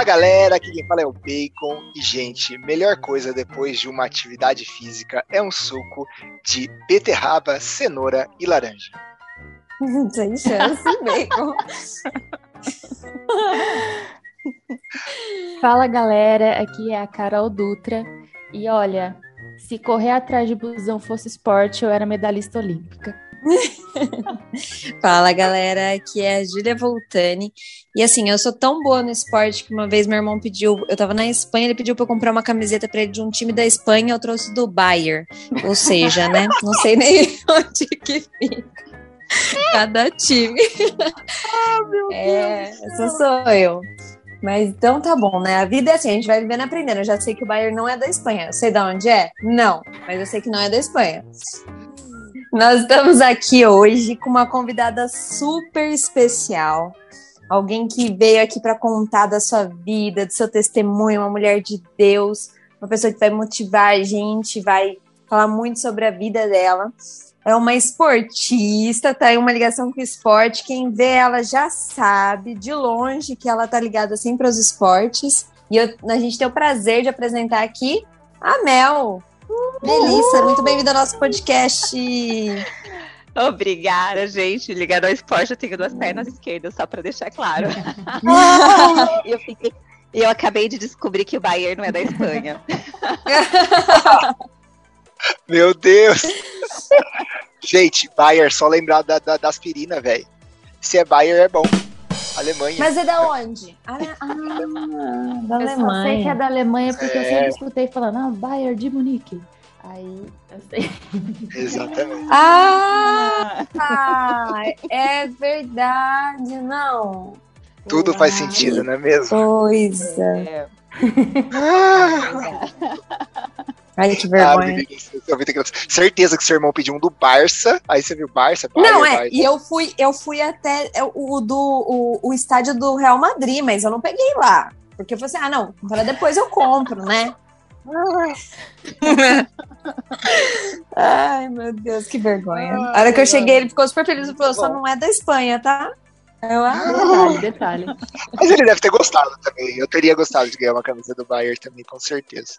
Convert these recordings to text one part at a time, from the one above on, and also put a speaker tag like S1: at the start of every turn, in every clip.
S1: Fala galera, aqui quem fala é o Bacon. E gente, melhor coisa depois de uma atividade física é um suco de beterraba, cenoura e laranja.
S2: Sem chance, Bacon.
S3: Fala galera, aqui é a Carol Dutra. E olha, se correr atrás de busão fosse esporte, eu era medalhista olímpica.
S2: Fala galera, aqui é a Júlia Voltani. E assim, eu sou tão boa no esporte que uma vez meu irmão pediu, eu tava na Espanha, ele pediu pra eu comprar uma camiseta pra ele de um time da Espanha, eu trouxe do Bayern. Ou seja, né? Não sei nem onde que fica. Cada time.
S1: Ah, meu
S2: é, essa sou eu. Mas então tá bom, né? A vida é assim, a gente vai vivendo aprendendo. Eu já sei que o Bayern não é da Espanha. Eu sei de onde é? Não, mas eu sei que não é da Espanha. Nós estamos aqui hoje com uma convidada super especial. Alguém que veio aqui para contar da sua vida, do seu testemunho, uma mulher de Deus, uma pessoa que vai motivar a gente, vai falar muito sobre a vida dela. É uma esportista, tá aí uma ligação com o esporte. Quem vê ela já sabe de longe que ela tá ligada sempre aos esportes. E eu, a gente tem o prazer de apresentar aqui a Mel. Melissa, muito bem-vinda ao nosso podcast.
S4: Obrigada, gente. Ligado ao esporte, eu tenho duas pernas esquerdas, só para deixar claro. eu, fiquei, eu acabei de descobrir que o Bayern não é da Espanha.
S1: Meu Deus! gente, Bayern, só lembrar da, da, da aspirina, velho. Se é Bayern, é bom. Alemanha.
S2: Mas é da onde? Ah, ah da
S3: eu
S2: Alemanha.
S3: Eu sei que é da Alemanha porque é. eu sempre escutei falando, não, Bayern de Munique. Aí eu sei.
S1: Exatamente.
S2: Ah, ah, é verdade, não.
S1: Tudo faz sentido, não é mesmo?
S2: Coisa. É. Ah. Ai, que vergonha. Ah,
S1: certeza que seu irmão pediu um do Barça, aí você viu Barça, Bayern,
S2: Não, é,
S1: Barça.
S2: e eu fui, eu fui até o do o, o estádio do Real Madrid, mas eu não peguei lá. Porque eu falei assim, ah, não, para depois eu compro, né? Ai, meu Deus, que vergonha. A hora que eu cheguei, ele ficou super feliz e falou: só não é da Espanha, tá?
S3: Eu, detalhe, detalhe.
S1: Mas ele deve ter gostado também. Eu teria gostado de ganhar uma camisa do Bayern também, com certeza.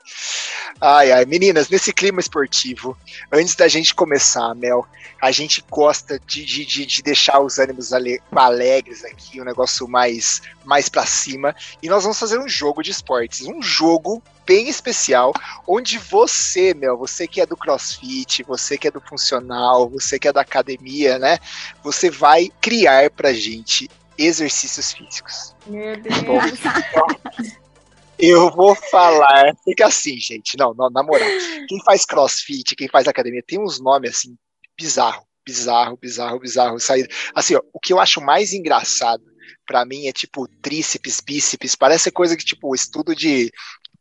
S1: Ai, ai, meninas, nesse clima esportivo, antes da gente começar, Mel, a gente gosta de, de, de deixar os ânimos alegres aqui, um negócio mais, mais pra cima. E nós vamos fazer um jogo de esportes. Um jogo bem especial, onde você, meu, você que é do crossfit, você que é do funcional, você que é da academia, né? Você vai criar pra gente exercícios físicos.
S2: Meu Deus. Bom,
S1: eu vou falar, fica assim, gente, não, não, na moral, quem faz crossfit, quem faz academia, tem uns nomes assim, bizarro, bizarro, bizarro, bizarro, sair, assim, ó, o que eu acho mais engraçado para mim é tipo tríceps, bíceps, parece coisa que tipo estudo de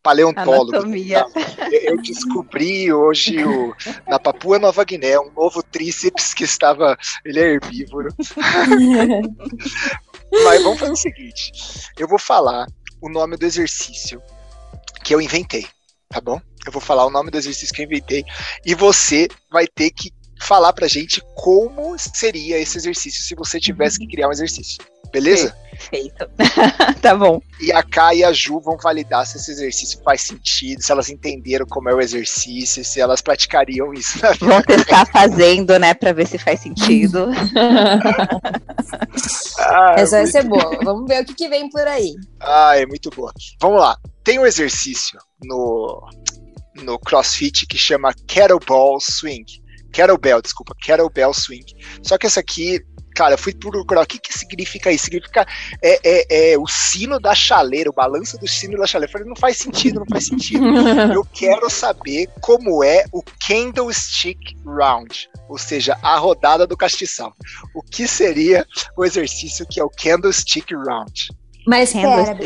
S1: paleontólogo.
S4: Anatomia.
S1: Eu descobri hoje o, na Papua Nova Guiné um novo tríceps que estava. Ele é herbívoro. Mas vamos fazer o seguinte: eu vou falar o nome do exercício que eu inventei, tá bom? Eu vou falar o nome do exercício que eu inventei e você vai ter que falar pra gente como seria esse exercício se você tivesse que criar um exercício. Beleza?
S4: Perfeito. tá bom.
S1: E a Kai e a Ju vão validar se esse exercício faz sentido, se elas entenderam como é o exercício, se elas praticariam isso na
S4: vida. Vão testar fazendo, né, pra ver se faz sentido.
S2: ah, Essa vai ser boa. Vamos ver o que, que vem por aí.
S1: Ah, é muito boa. Vamos lá. Tem um exercício no, no CrossFit que chama Kettlebell Swing. Kettlebell, desculpa, Kettlebell Swing. Só que essa aqui cara, eu fui procurar o que, que significa isso. Significa é, é, é, o sino da chaleira, o balanço do sino da chaleira. Eu falei, não faz sentido, não faz sentido. eu quero saber como é o Candlestick Round, ou seja, a rodada do castiçal. O que seria o exercício que é o Candlestick Round?
S2: Mas pera,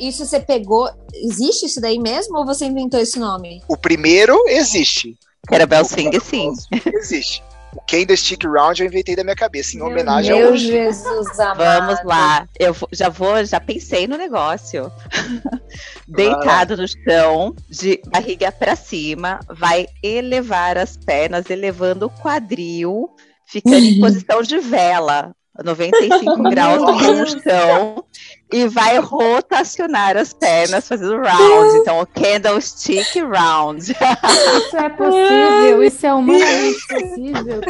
S2: isso você pegou. Existe isso daí mesmo ou você inventou esse nome?
S1: O primeiro existe.
S4: Era Bell Swing, sim.
S1: Existe. O Candlestick Round eu inventei da minha cabeça, em meu homenagem
S2: meu
S1: ao.
S2: Jesus amado.
S4: Vamos lá. Eu já vou, já pensei no negócio. Deitado no chão, de barriga para cima, vai elevar as pernas, elevando o quadril, ficando em posição de vela. 95 graus no chão. E vai rotacionar as pernas fazendo round. Então, o candlestick round.
S3: Isso é possível, isso é humanamente possível.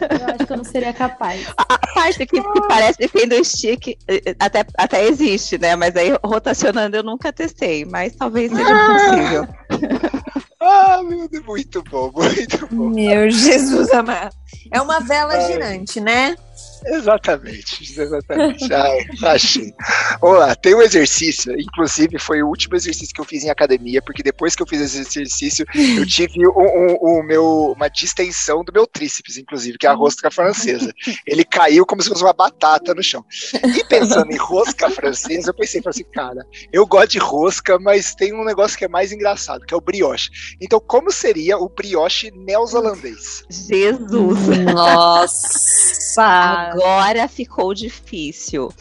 S3: Eu acho que eu não seria capaz.
S4: A parte que, que parece candlestick até, até existe, né? Mas aí rotacionando eu nunca testei, mas talvez seja possível.
S1: Ah, meu Deus, muito bom, muito bom.
S2: Meu Jesus amado. É uma vela girante, né?
S1: Exatamente, exatamente. Ai, achei. Vamos lá, tem um exercício, inclusive foi o último exercício que eu fiz em academia, porque depois que eu fiz esse exercício, eu tive um, um, um meu, uma distensão do meu tríceps, inclusive, que é a rosca francesa. Ele caiu como se fosse uma batata no chão. E pensando em rosca francesa, eu pensei, falei assim, cara, eu gosto de rosca, mas tem um negócio que é mais engraçado, que é o brioche. Então, como seria o brioche neozelandês?
S4: Jesus!
S2: Nossa!
S4: Agora ficou difícil.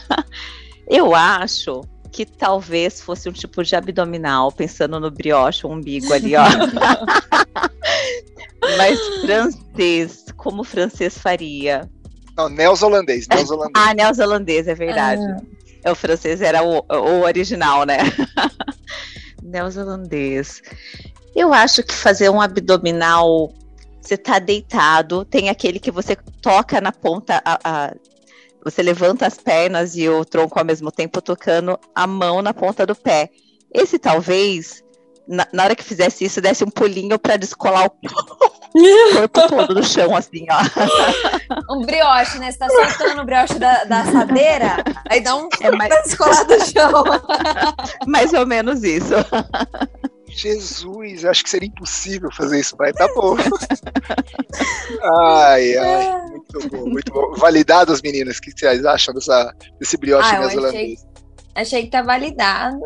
S4: eu acho que talvez fosse um tipo de abdominal, pensando no brioche, o umbigo ali, ó. Mas francês, como francês faria?
S1: Não, neozelandês, neozelandês.
S4: Ah, neozelandês, é verdade. É, O francês era o, o original, né? neozelandês. Eu acho que fazer um abdominal você tá deitado, tem aquele que você toca na ponta, a, a, você levanta as pernas e o tronco ao mesmo tempo tocando a mão na ponta do pé. Esse talvez, na, na hora que fizesse isso, desse um pulinho para descolar o corpo todo do chão, assim, ó.
S2: Um brioche, né? Você tá soltando o brioche da, da assadeira, aí dá um
S4: É mais-
S2: descolar do chão.
S4: Mais ou menos isso.
S1: Jesus, acho que seria impossível fazer isso, mas tá bom. ai, ai, muito bom, muito bom. Validados, meninas, o que vocês acham dessa, desse brioche
S2: Ah,
S1: neozelandês?
S2: Achei que tá validado.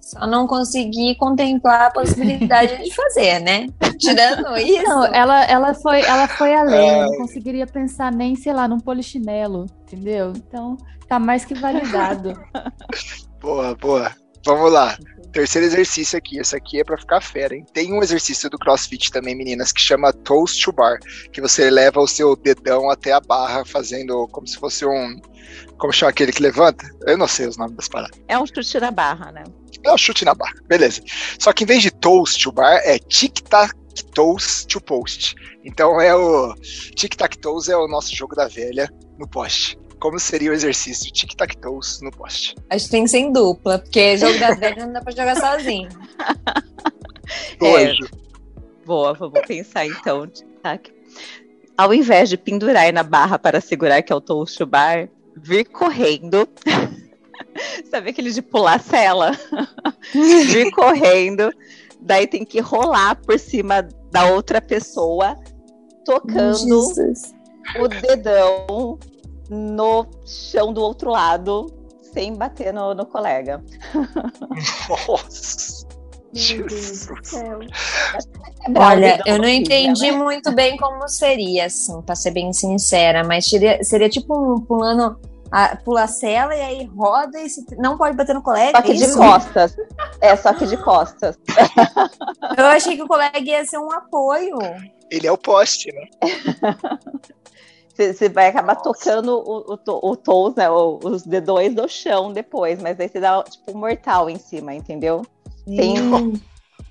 S2: Só não consegui contemplar a possibilidade de fazer, né? Tirando isso.
S3: Não, ela, ela, foi, ela foi além.
S1: Ai.
S3: Não conseguiria pensar nem, sei lá, num polichinelo, entendeu? Então, tá mais que validado.
S1: Boa, boa. Vamos lá. Terceiro exercício aqui. Esse aqui é pra ficar fera, hein? Tem um exercício do CrossFit também, meninas, que chama Toast to Bar, que você leva o seu dedão até a barra, fazendo como se fosse um. Como chama aquele que levanta? Eu não sei os nomes das paradas.
S4: É um chute na barra, né?
S1: É o chute na barra. Beleza. Só que em vez de toast to bar, é tic-tac toes to post. Então é o. Tic-tac toes é o nosso jogo da velha no poste. Como seria o exercício tic-tac toes no poste?
S2: Acho que tem que ser em dupla, porque jogo da velha não dá pra jogar sozinho.
S4: É.
S1: Hoje.
S4: Boa, vamos pensar então. tic-tac. Ao invés de pendurar na barra para segurar, que é o toast bar, vir correndo. Sabe aquele de pular a cela? vir correndo. Daí tem que rolar por cima da outra pessoa, tocando
S2: Jesus.
S4: o dedão no chão do outro lado, sem bater no, no colega.
S1: Nossa. Jesus.
S2: Olha, eu não entendi muito bem como seria, assim, pra ser bem sincera, mas seria, seria tipo um pulando, a, pula a cela e aí roda e se- não pode bater no colega.
S4: Só que de
S2: isso?
S4: costas. É, só que de costas.
S2: Eu achei que o colega ia ser um apoio.
S1: Ele é o poste, né?
S4: Você vai acabar tocando o, o, o toes, né? o- os dedões do chão depois, mas aí você dá tipo um mortal em cima, entendeu? Sem
S2: Hum,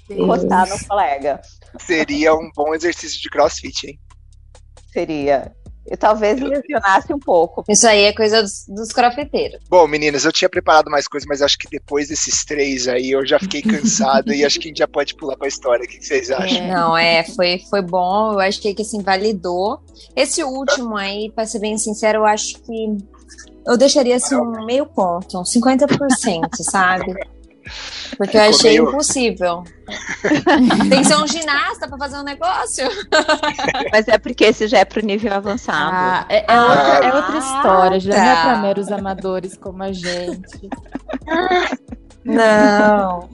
S4: encostar no colega.
S1: Seria um bom exercício de crossfit, hein?
S4: Seria. E talvez lesionasse um pouco.
S2: Isso aí é coisa dos, dos crofeteiros.
S1: Bom, meninas, eu tinha preparado mais coisas, mas acho que depois desses três aí eu já fiquei cansado e acho que a gente já pode pular pra história. O que vocês acham?
S2: Não, é, foi, foi bom. Eu acho que, que assim, validou. Esse último aí, pra ser bem sincero, eu acho que eu deixaria assim um meio ponto, uns 50%, sabe? Porque eu achei
S1: meio-
S2: impossível. Tem que ser um ginasta pra fazer um negócio.
S4: Mas é porque esse já é pro nível avançado.
S3: Ah, é, é outra, é outra
S2: Ah,
S3: história, já não é
S2: tá.
S3: pra meros amadores como a gente.
S2: Não.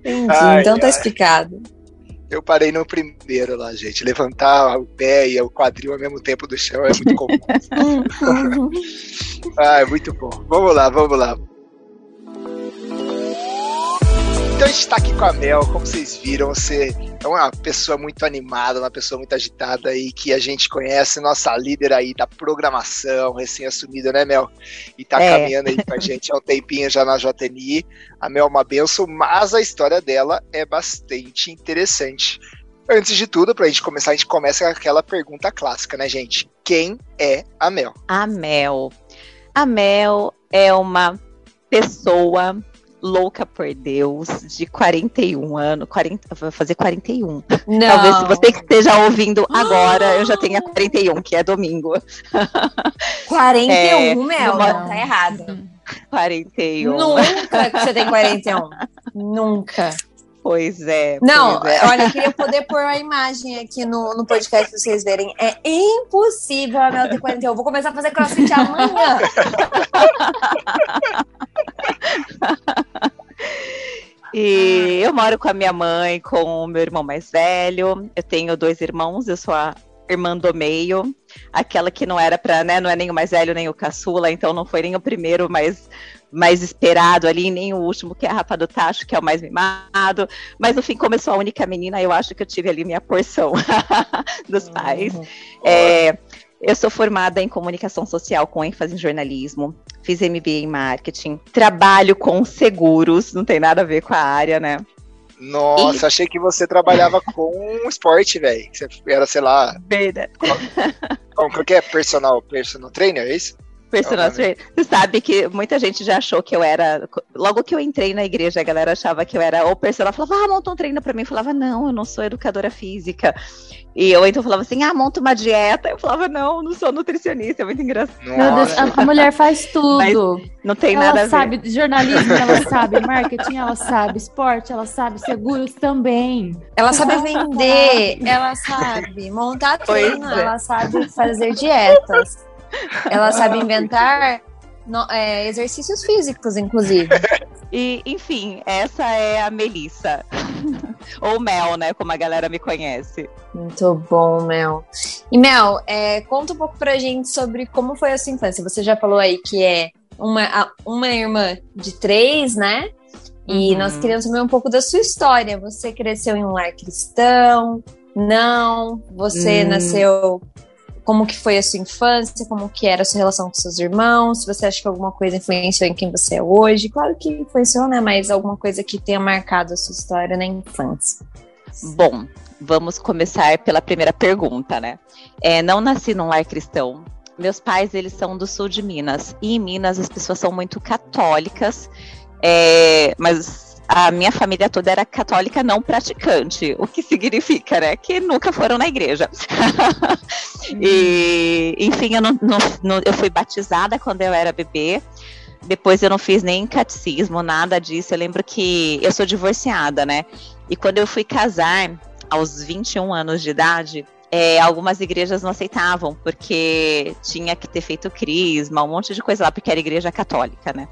S2: Entendi,
S1: Ai,
S2: então tá
S1: ai.
S2: explicado.
S1: Eu parei no primeiro lá, gente. Levantar o pé e o quadril ao mesmo tempo do chão é muito comum. ah, é muito bom. Vamos lá, vamos lá. Então a gente tá aqui com a Mel, como vocês viram, você é uma pessoa muito animada, uma pessoa muito agitada aí que a gente conhece, nossa líder aí da programação, recém-assumida, né, Mel? E tá
S4: É.
S1: caminhando aí com a gente há um tempinho já na JNI. A Mel é uma benção, mas a história dela é bastante interessante. Antes de tudo, pra gente começar, a gente começa com aquela pergunta clássica, né, gente? Quem é a Mel?
S4: A Mel. A Mel é uma pessoa louca por Deus, de 41 anos, 40, vai fazer 41.
S2: Não.
S4: Talvez se você que esteja ouvindo agora, eu já tenha 41, que é domingo.
S2: 41,
S4: É,
S2: Mel,
S4: numa-
S2: não, tá errado.
S4: 41.
S2: Nunca que você tem 41. Nunca.
S4: Pois é.
S2: Não,
S4: pois é.
S2: olha, eu queria poder pôr a imagem aqui no, no podcast pra vocês verem. É impossível a Mel ter 41. Eu vou começar a fazer crossfit amanhã.
S4: E eu moro com a minha mãe, com o meu irmão mais velho. Eu tenho dois irmãos, eu sou a irmã do meio, aquela que não era para, né, não é nem o mais velho nem o caçula, então não foi nem o primeiro mais mais esperado ali, nem o último que é a Rapa do Tacho, que é o mais mimado. Mas no fim, como eu sou a única menina, eu acho que eu tive ali minha porção dos pais. É, eu sou formada em comunicação social com ênfase em jornalismo. Fiz MBA em marketing. Trabalho com seguros, não tem nada a ver com a área, né?
S1: Nossa, achei que você trabalhava com esporte, velho. Você era, sei lá,
S4: Verdade.
S1: como que é? Personal, personal trainer, é isso?
S4: Trainer. Você sabe que muita gente já achou que eu era. Logo que eu entrei na igreja, a galera achava que eu era o personal. Falava, ah, monta um treino pra mim. Eu falava, não, eu não sou educadora física. E eu então falava assim, ah, monta uma dieta. Eu falava, não, não sou nutricionista. É muito engraçado.
S3: Meu Deus, a, a mulher faz tudo.
S4: Não tem nada a
S3: ela
S4: ver.
S3: sabe jornalismo, ela sabe marketing, ela sabe esporte, ela sabe seguros também.
S2: Ela sabe vender, ela sabe montar treino,
S4: é.
S2: ela sabe fazer dietas, ela sabe inventar no- é, exercícios físicos, inclusive.
S4: E, enfim, essa é a Melissa. Ou Mel, né? Como a galera me conhece.
S2: Muito bom, Mel. E Mel, é, conta um pouco pra gente sobre como foi a sua infância. Você já falou aí que é uma, uma irmã de três, né? E
S4: Uhum.
S2: nós queríamos saber um pouco da sua história. Você cresceu em um lar cristão? Não? Você
S4: Hum.
S2: nasceu. Como que foi a sua infância? Como que era a sua relação com seus irmãos? Se você acha que alguma coisa influenciou em quem você é hoje? Claro que influenciou, né? Mas alguma coisa que tenha marcado a sua história na infância.
S4: Bom, vamos começar pela primeira pergunta, né? É, não nasci num lar cristão. Meus pais, eles são do sul de Minas. E em Minas as pessoas são muito católicas. é, mas a minha família toda era católica não praticante. O que significa, né? Que nunca foram na igreja. e, enfim, eu, não, não- não- eu fui batizada quando eu era bebê. Depois eu não fiz nem catecismo, nada disso. Eu lembro que eu sou divorciada, né? E quando eu fui casar, aos 21 anos de idade, é, algumas igrejas não aceitavam, porque tinha que ter feito crisma, um monte de coisa lá, porque era igreja católica, né?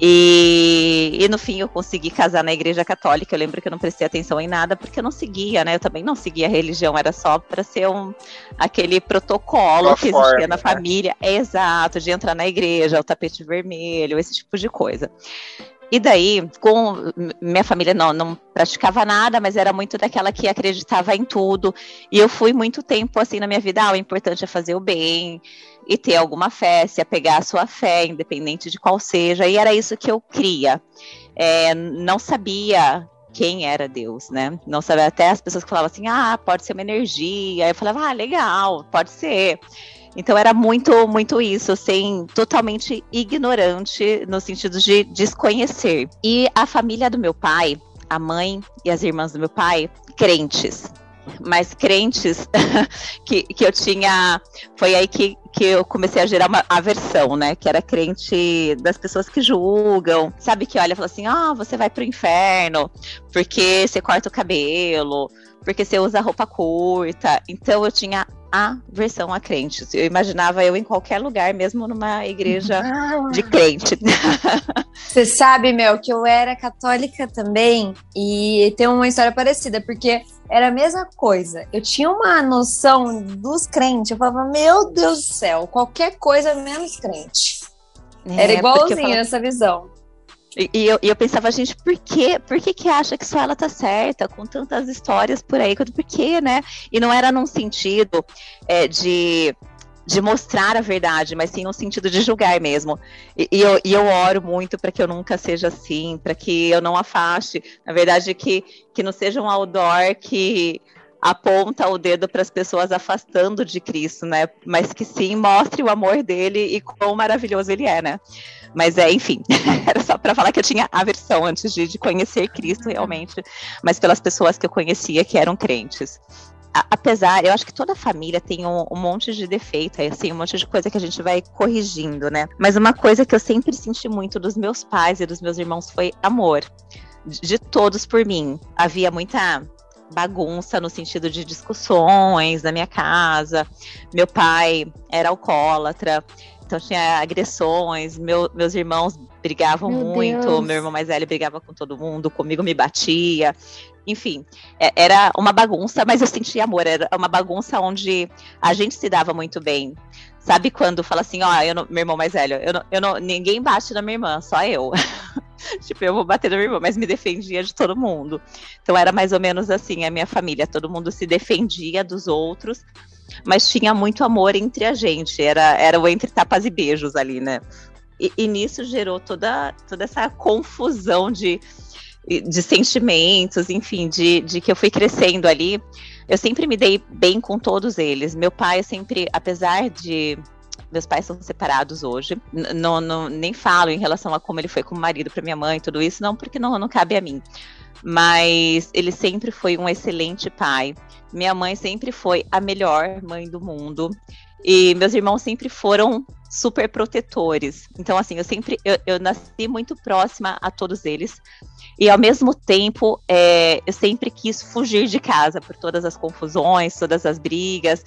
S4: E, e no fim eu consegui casar na igreja católica. Eu lembro que eu não prestei atenção em nada, porque eu não seguia, né? Eu também não seguia a religião, era só para ser um, aquele protocolo
S1: Uma
S4: que
S1: forma,
S4: existia na
S1: né?
S4: família. Exato, de entrar na igreja, o tapete vermelho, esse tipo de coisa. E daí, com minha família não, não praticava nada, mas era muito daquela que acreditava em tudo. E eu fui muito tempo assim na minha vida, ah, o importante é fazer o bem e ter alguma fé, se apegar à sua fé, independente de qual seja. E era isso que eu cria. É, não sabia quem era Deus, né? Não sabia até as pessoas falavam assim, ah, pode ser uma energia. Eu falava, ah, legal, pode ser. Então era muito, muito isso, sem totalmente ignorante no sentido de desconhecer. E a família do meu pai, a mãe e as irmãs do meu pai, crentes. Mas crentes que, que eu tinha. Foi aí que, que eu comecei a gerar uma aversão, né? Que era crente das pessoas que julgam. Sabe que olha e fala assim: ah, você vai pro inferno porque você corta o cabelo, porque você usa roupa curta. Então eu tinha aversão a crentes. Eu imaginava eu em qualquer lugar, mesmo numa igreja de crente.
S2: Você sabe, Mel, que eu era católica também e tem uma história parecida, porque era a mesma coisa. Eu tinha uma noção dos crentes, eu falava, meu Deus do céu, qualquer coisa menos crente. Era
S4: É, eu
S2: igualzinho
S4: falava-
S2: essa visão.
S4: E, eu, eu pensava, gente, por quê? Por que, que acha que só ela tá certa? Com tantas histórias por aí, por quê, né? E não era num sentido é, de de mostrar a verdade, mas sim no sentido de julgar mesmo. E, e eu, e eu oro muito para que eu nunca seja assim, para que eu não afaste. Na verdade, que, que não seja um outdoor que aponta o dedo para as pessoas afastando de Cristo, né? Mas que sim mostre o amor dele e quão maravilhoso ele é, né? Mas é, enfim, era só para falar que eu tinha aversão antes de, de conhecer Cristo realmente, mas pelas pessoas que eu conhecia que eram crentes apesar, eu acho que toda família tem um, um, monte de defeito, assim, um monte de coisa que a gente vai corrigindo, né? Mas uma coisa que eu sempre senti muito dos meus pais e dos meus irmãos foi amor. De, de todos por mim. Havia muita bagunça no sentido de discussões na minha casa. Meu pai era alcoólatra, então tinha agressões. Meu, meus irmãos brigavam meu muito. Deus. Meu irmão mais velho brigava com todo mundo, comigo me batia. Enfim, é, era uma bagunça, mas eu sentia amor. Era uma bagunça onde a gente se dava muito bem. Sabe quando fala assim, ó, eu não, meu irmão mais velho, eu não, eu não, ninguém bate na minha irmã, só eu. tipo, eu vou bater na minha irmã, mas me defendia de todo mundo. Então era mais ou menos assim a minha família, todo mundo se defendia dos outros, mas tinha muito amor entre a gente, era, era o entre tapas e beijos ali, né? E, e nisso gerou toda, toda essa confusão de de sentimentos, enfim, de, de que eu fui crescendo ali. Eu sempre me dei bem com todos eles. Meu pai sempre, apesar de meus pais são separados hoje. Não, não, nem falo em relação a como ele foi como marido para minha mãe, tudo isso, não, porque não, não cabe a mim. Mas ele sempre foi um excelente pai. Minha mãe sempre foi a melhor mãe do mundo. E meus irmãos sempre foram super protetores. Então, assim, eu sempre eu, eu nasci muito próxima a todos eles. E ao mesmo tempo, é, eu sempre quis fugir de casa por todas as confusões, todas as brigas.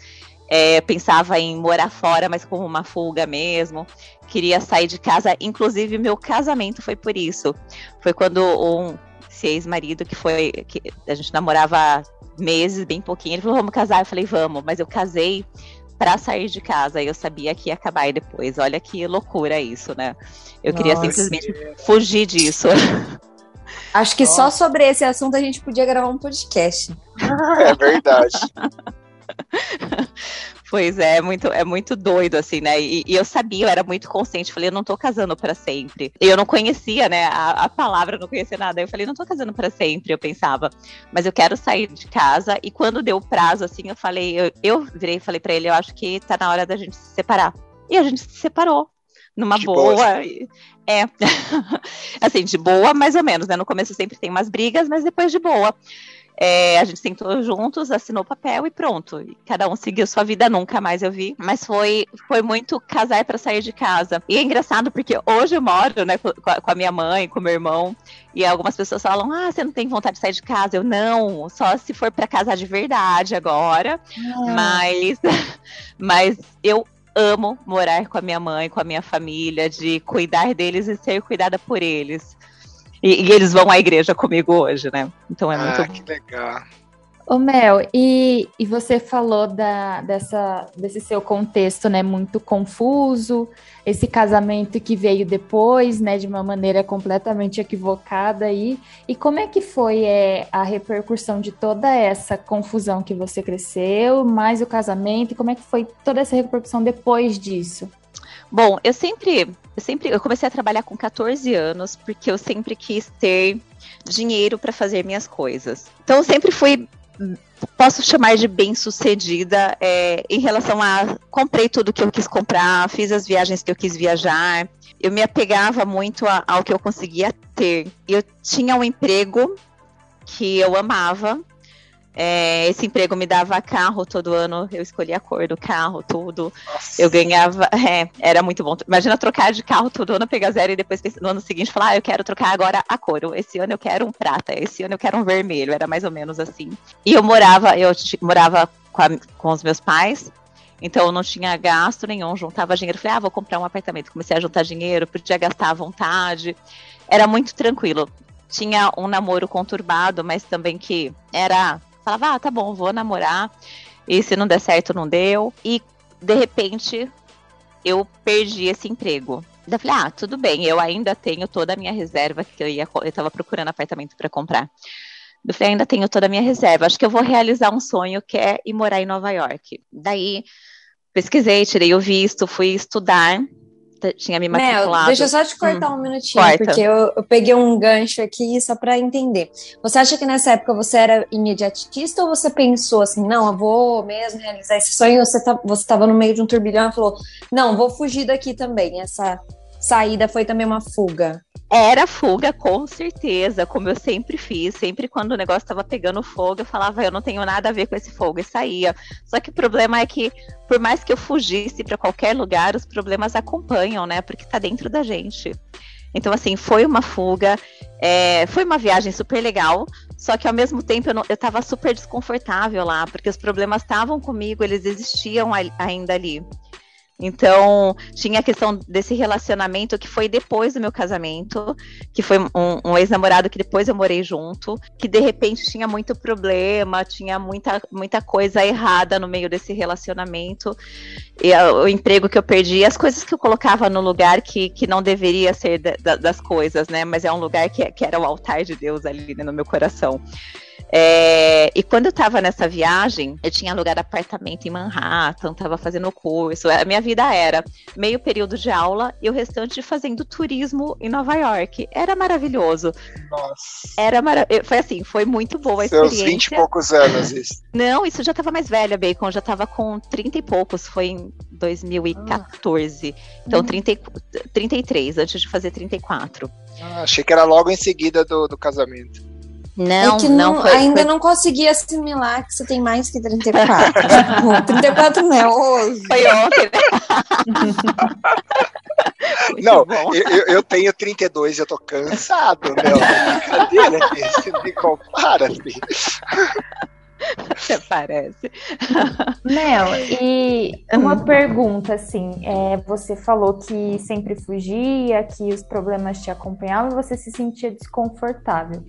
S4: É, pensava em morar fora, mas como uma fuga mesmo. Queria sair de casa. Inclusive, meu casamento foi por isso. Foi quando um ex-marido que foi. que a gente namorava meses, bem pouquinho, ele falou: vamos casar. Eu falei, vamos, mas eu casei para sair de casa. E eu sabia que ia acabar depois. Olha que loucura isso, né? Eu Nossa, queria simplesmente fugir disso.
S2: Acho que Nossa. só sobre esse assunto a gente podia gravar um podcast.
S1: É verdade.
S4: Pois é, é muito, é muito doido, assim, né? E, e, eu sabia, eu era muito consciente. Falei, eu não tô casando para sempre. E eu não conhecia, né? A, a palavra, eu não conhecia nada. Eu falei, não tô casando para sempre, eu pensava. Mas eu quero sair de casa. E quando deu o prazo, assim, eu falei, eu, eu virei e falei para ele, eu acho que tá na hora da gente se separar. E a gente se separou numa de boa. boa. É. assim, de boa, mais ou menos, né? No começo sempre tem umas brigas, mas depois de boa. É, a gente sentou juntos, assinou o papel e pronto. E cada um seguiu sua vida, nunca mais eu vi. Mas foi, foi muito casar para sair de casa. E é engraçado porque hoje eu moro, né, com a, com a minha mãe, com meu irmão. E algumas pessoas falam: Ah, você não tem vontade de sair de casa? Eu não, só se for para casar de verdade agora. Ah. Mas, mas eu amo morar com a minha mãe, com a minha família, de cuidar deles e ser cuidada por eles. E, e eles vão à igreja comigo hoje, né? Então é ah, muito.
S1: que legal.
S3: Ô Mel, e, e você falou da, dessa, desse seu contexto, né, muito confuso, esse casamento que veio depois, né, de uma maneira completamente equivocada aí, e como é que foi é, a repercussão de toda essa confusão que você cresceu, mais o casamento, e como é que foi toda essa repercussão depois disso?
S4: Bom, eu sempre, eu sempre, eu comecei a trabalhar com 14 anos, porque eu sempre quis ter dinheiro para fazer minhas coisas. Então eu sempre fui posso chamar de bem sucedida é, em relação a comprei tudo que eu quis comprar, fiz as viagens que eu quis viajar. Eu me apegava muito a, ao que eu conseguia ter. Eu tinha um emprego que eu amava, é, esse emprego me dava carro todo ano, eu escolhia a cor do carro, tudo. Nossa. Eu ganhava, é, era muito bom. Imagina trocar de carro todo ano, pegar zero e depois no ano seguinte falar, ah, eu quero trocar agora a cor. Esse ano eu quero um prata, esse ano eu quero um vermelho. Era mais ou menos assim. E eu morava, eu morava com, a, com os meus pais, então eu não tinha gasto nenhum, juntava dinheiro. Falei, ah, vou comprar um apartamento. Comecei a juntar dinheiro, podia gastar à vontade. Era muito tranquilo. Tinha um namoro conturbado, mas também que era falava, ah, tá bom, vou namorar. E se não der certo, não deu. E de repente eu perdi esse emprego. Daí eu falei, ah, tudo bem, eu ainda tenho toda a minha reserva que eu ia, eu tava procurando apartamento para comprar. Eu falei, ainda tenho toda a minha reserva, acho que eu vou realizar um sonho que é ir morar em Nova York. Daí pesquisei, tirei o visto, fui estudar tinha me matriculado.
S2: Mel, deixa eu só te cortar hum, um minutinho, porque eu, eu, peguei um gancho aqui só para entender. Você acha que nessa época você era imediatista ou você pensou assim, não, eu vou mesmo realizar esse sonho? Você tá, você estava no meio de um turbilhão e falou, não, vou fugir daqui também. Essa saída foi também uma fuga.
S4: Era fuga, com certeza, como eu sempre fiz. Sempre quando o negócio estava pegando fogo, eu falava, eu não tenho nada a ver com esse fogo, e saía. Só que o problema é que, por mais que eu fugisse para qualquer lugar, os problemas acompanham, né? Porque está dentro da gente. Então, assim, foi uma fuga, é, foi uma viagem super legal, só que ao mesmo tempo eu, não, eu tava super desconfortável lá, porque os problemas estavam comigo, eles existiam ainda ali. Então, tinha a questão desse relacionamento que foi depois do meu casamento, que foi um, um ex-namorado que depois eu morei junto, que de repente tinha muito problema, tinha muita, muita coisa errada no meio desse relacionamento. E o emprego que eu perdi, as coisas que eu colocava no lugar que, que não deveria ser da, das coisas, né? Mas é um lugar que, que era o altar de Deus ali né, no meu coração. É, e quando eu estava nessa viagem, eu tinha alugado apartamento em Manhattan, estava fazendo curso. A minha vida era meio período de aula e o restante fazendo turismo em Nova York. Era maravilhoso.
S1: Nossa.
S4: Era mara... Foi assim, foi muito boa a
S1: Seus
S4: experiência.
S1: Seus 20 e poucos anos isso.
S4: Não, isso já estava mais velha, Bacon. Já estava com 30 e poucos. Foi em 2014. Ah. Então, uhum. 30, 33, antes de fazer 34.
S1: Ah, achei que era logo em seguida do, do casamento.
S2: Não, é que não, não foi, ainda foi... não consegui assimilar que você tem mais que 34. 34 não é hoje.
S4: Foi ontem, né?
S1: não, eu, eu, tenho 32 e eu tô cansado, meu. Brincadeira, você me compara, filho.
S4: Até parece.
S3: Mel, e uma hum. pergunta, assim, é, você falou que sempre fugia, que os problemas te acompanhavam e você se sentia desconfortável.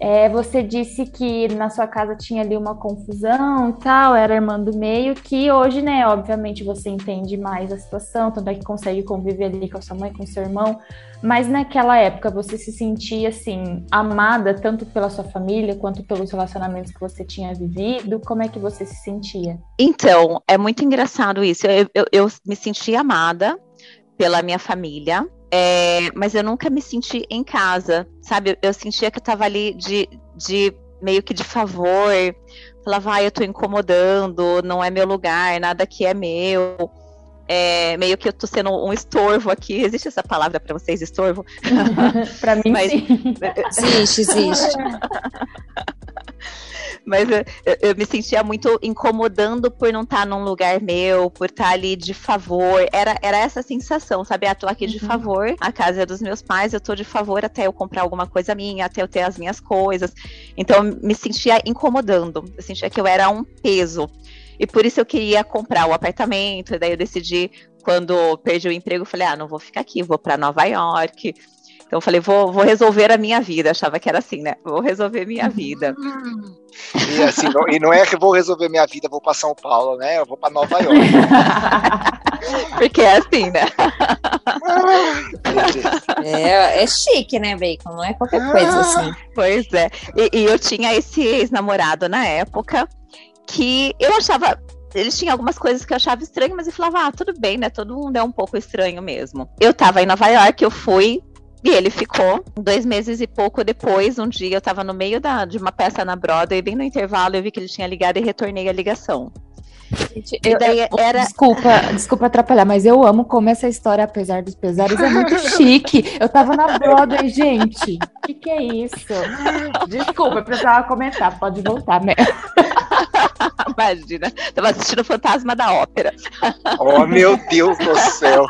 S3: É, você disse que na sua casa tinha ali uma confusão e tal, era irmã do meio, que hoje, né, obviamente você entende mais a situação, tanto é que consegue conviver ali com a sua mãe, com seu irmão, mas naquela época você se sentia, assim, amada tanto pela sua família quanto pelos relacionamentos que você tinha vivido? Como é que você se sentia?
S4: Então, é muito engraçado isso. Eu, eu, eu me senti amada pela minha família, é, mas eu nunca me senti em casa, sabe? Eu, eu sentia que eu tava ali de, de meio que de favor. Falava, ah, eu tô incomodando, não é meu lugar, nada aqui é meu. É, meio que eu tô sendo um estorvo aqui. Existe essa palavra para vocês, estorvo?
S3: para mim, Mas... sim.
S2: existe, existe.
S4: Mas eu, eu, me sentia muito incomodando por não estar tá num lugar meu, por estar tá ali de favor. Era, era essa sensação, sabe? Ah, tô aqui de uhum. favor, a casa é dos meus pais, eu tô de favor até eu comprar alguma coisa minha, até eu ter as minhas coisas. Então, me sentia incomodando. Eu sentia que eu era um peso. E por isso eu queria comprar o apartamento. E daí eu decidi, quando perdi o emprego, falei: ah, não vou ficar aqui, vou para Nova York então eu falei, vou, vou resolver a minha vida. Achava que era assim, né? Vou resolver minha vida.
S1: E, assim, não, e não é que vou resolver minha vida, vou para São Paulo, né? Eu vou para Nova York.
S4: Porque é assim, né?
S2: é, é chique, né, Bacon? Não é qualquer coisa assim.
S4: Pois é. E, e eu tinha esse ex-namorado na época que eu achava eles tinham algumas coisas que eu achava estranho, mas eu falava, ah, tudo bem, né? Todo mundo é um pouco estranho mesmo. Eu tava em Nova York, eu fui e ele ficou dois meses e pouco depois. Um dia eu estava no meio da, de uma peça na Broadway, bem no intervalo, eu vi que ele tinha ligado e retornei a ligação.
S3: Gente, eu, daí eu, era... Desculpa, desculpa atrapalhar, mas eu amo como essa história, apesar dos pesares, é muito chique. Eu tava na Broadway, gente. O que, que é isso? Desculpa, eu precisava comentar, pode voltar, né?
S4: Imagina, tava assistindo o Fantasma da Ópera.
S1: Oh, meu Deus do céu!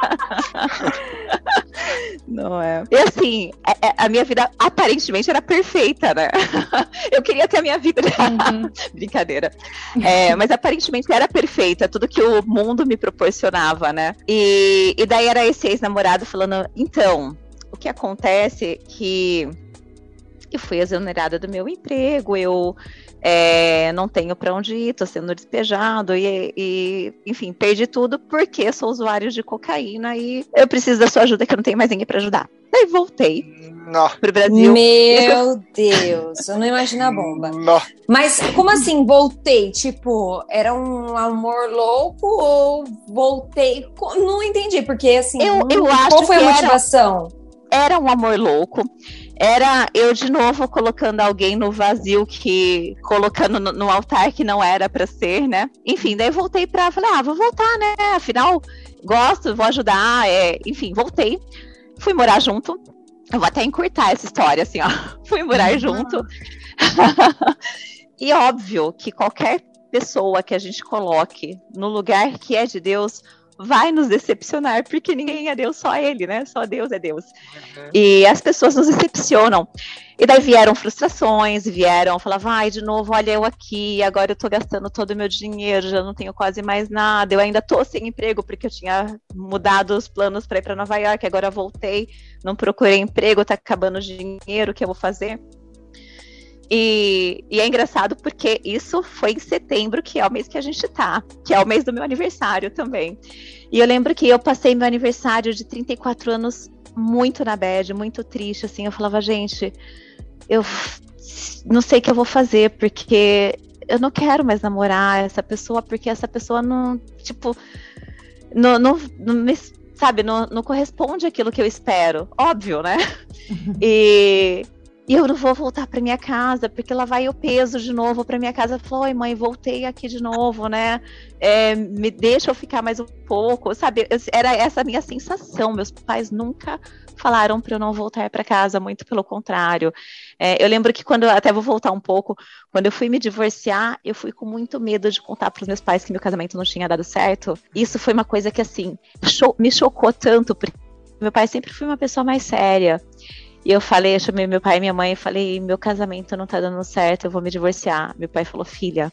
S4: Não é. E assim, a, é, é, a, minha vida aparentemente era perfeita, né? Eu queria ter a minha vida. Uhum. Brincadeira. É, mas aparentemente era perfeita, tudo que o mundo me proporcionava, né? E, e daí era esse ex-namorado falando: então, o que acontece é que eu fui exonerada do meu emprego, eu é, não tenho para onde ir, tô sendo despejado e, e, enfim, perdi tudo porque sou usuário de cocaína e eu preciso da sua ajuda que eu não tenho mais ninguém para ajudar. Daí voltei
S1: Não.
S4: pro Brasil.
S2: Meu Deus, eu não imagino a bomba.
S1: Não.
S2: Mas como assim voltei? Tipo, era um amor louco ou voltei? Não entendi, porque assim,
S4: Eu- eu acho
S2: qual foi a
S4: que era-
S2: motivação?
S4: Era um amor louco. Era eu de novo colocando alguém no vazio que colocando no, no altar que não era para ser, né? Enfim, daí voltei para falei, ah, vou voltar, né? Afinal, gosto, vou ajudar, é, enfim, voltei. Fui morar junto. Eu vou até encurtar essa história assim, ó. Fui morar junto. e óbvio que qualquer pessoa que a gente coloque no lugar que é de Deus vai nos decepcionar, porque ninguém é Deus, só Ele, né? Só Deus é Deus. E as pessoas nos decepcionam. E daí vieram frustrações, vieram falar, vai de novo, olha eu aqui, agora eu tô gastando todo o meu dinheiro, já não tenho quase mais nada, eu ainda tô sem emprego, porque eu tinha mudado os planos para ir para Nova York, agora voltei, não procurei emprego, tá acabando o dinheiro, o que eu vou fazer? E, e é engraçado porque isso foi em setembro, que é o mês que a gente tá, que é o mês do meu aniversário também. E eu lembro que eu passei meu aniversário de 34 anos muito na bad, muito triste, assim. Eu falava, gente, eu não sei o que eu vou fazer, porque eu não quero mais namorar essa pessoa, porque essa pessoa não, tipo, não, não, não me, sabe, não, não corresponde àquilo que eu espero. Óbvio, né? e, e eu não vou voltar para minha casa, porque lá vai o peso de novo para minha casa. Falou, oi mãe, voltei aqui de novo, né? É, me deixa eu ficar mais um pouco, sabe? Era essa a minha sensação. Meus pais nunca falaram para eu não voltar para casa, muito pelo contrário. É, eu lembro que quando, até vou voltar um pouco, quando eu fui me divorciar, eu fui com muito medo de contar para os meus pais que meu casamento não tinha dado certo. Isso foi uma coisa que, assim, cho- me chocou tanto, porque meu pai sempre foi uma pessoa mais séria. E eu falei, eu chamei meu pai e minha mãe e falei, meu casamento não tá dando certo, eu vou me divorciar. Meu pai falou, filha,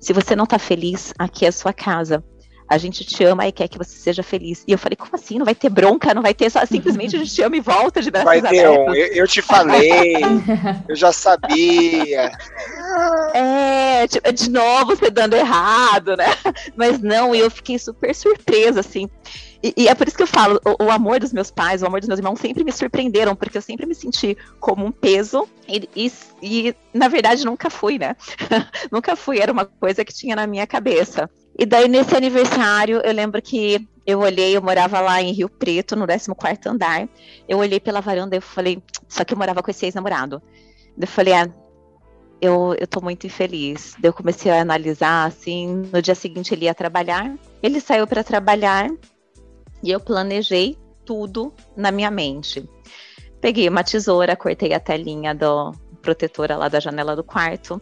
S4: se você não tá feliz, aqui é a sua casa. A gente te ama e quer que você seja feliz. E eu falei, como assim? Não vai ter bronca? Não vai ter só simplesmente a gente te ama e volta de braços
S1: Vai ter um. Eu, eu te falei, eu já sabia.
S4: É, tipo, de novo você dando errado, né? Mas não, e eu fiquei super surpresa, assim. E, e é por isso que eu falo, o, o amor dos meus pais, o amor dos meus irmãos sempre me surpreenderam, porque eu sempre me senti como um peso, e, e, e, na verdade nunca fui, né? nunca fui, era uma coisa que tinha na minha cabeça. E daí, nesse aniversário, eu lembro que eu olhei, eu morava lá em Rio Preto, no 14º andar, eu olhei pela varanda e falei, só que eu morava com esse ex-namorado. Eu falei, ah, eu, eu tô muito infeliz. Eu comecei a analisar, assim, no dia seguinte ele ia trabalhar, ele saiu para trabalhar e eu planejei tudo na minha mente. Peguei uma tesoura, cortei a telinha do protetora lá da janela do quarto,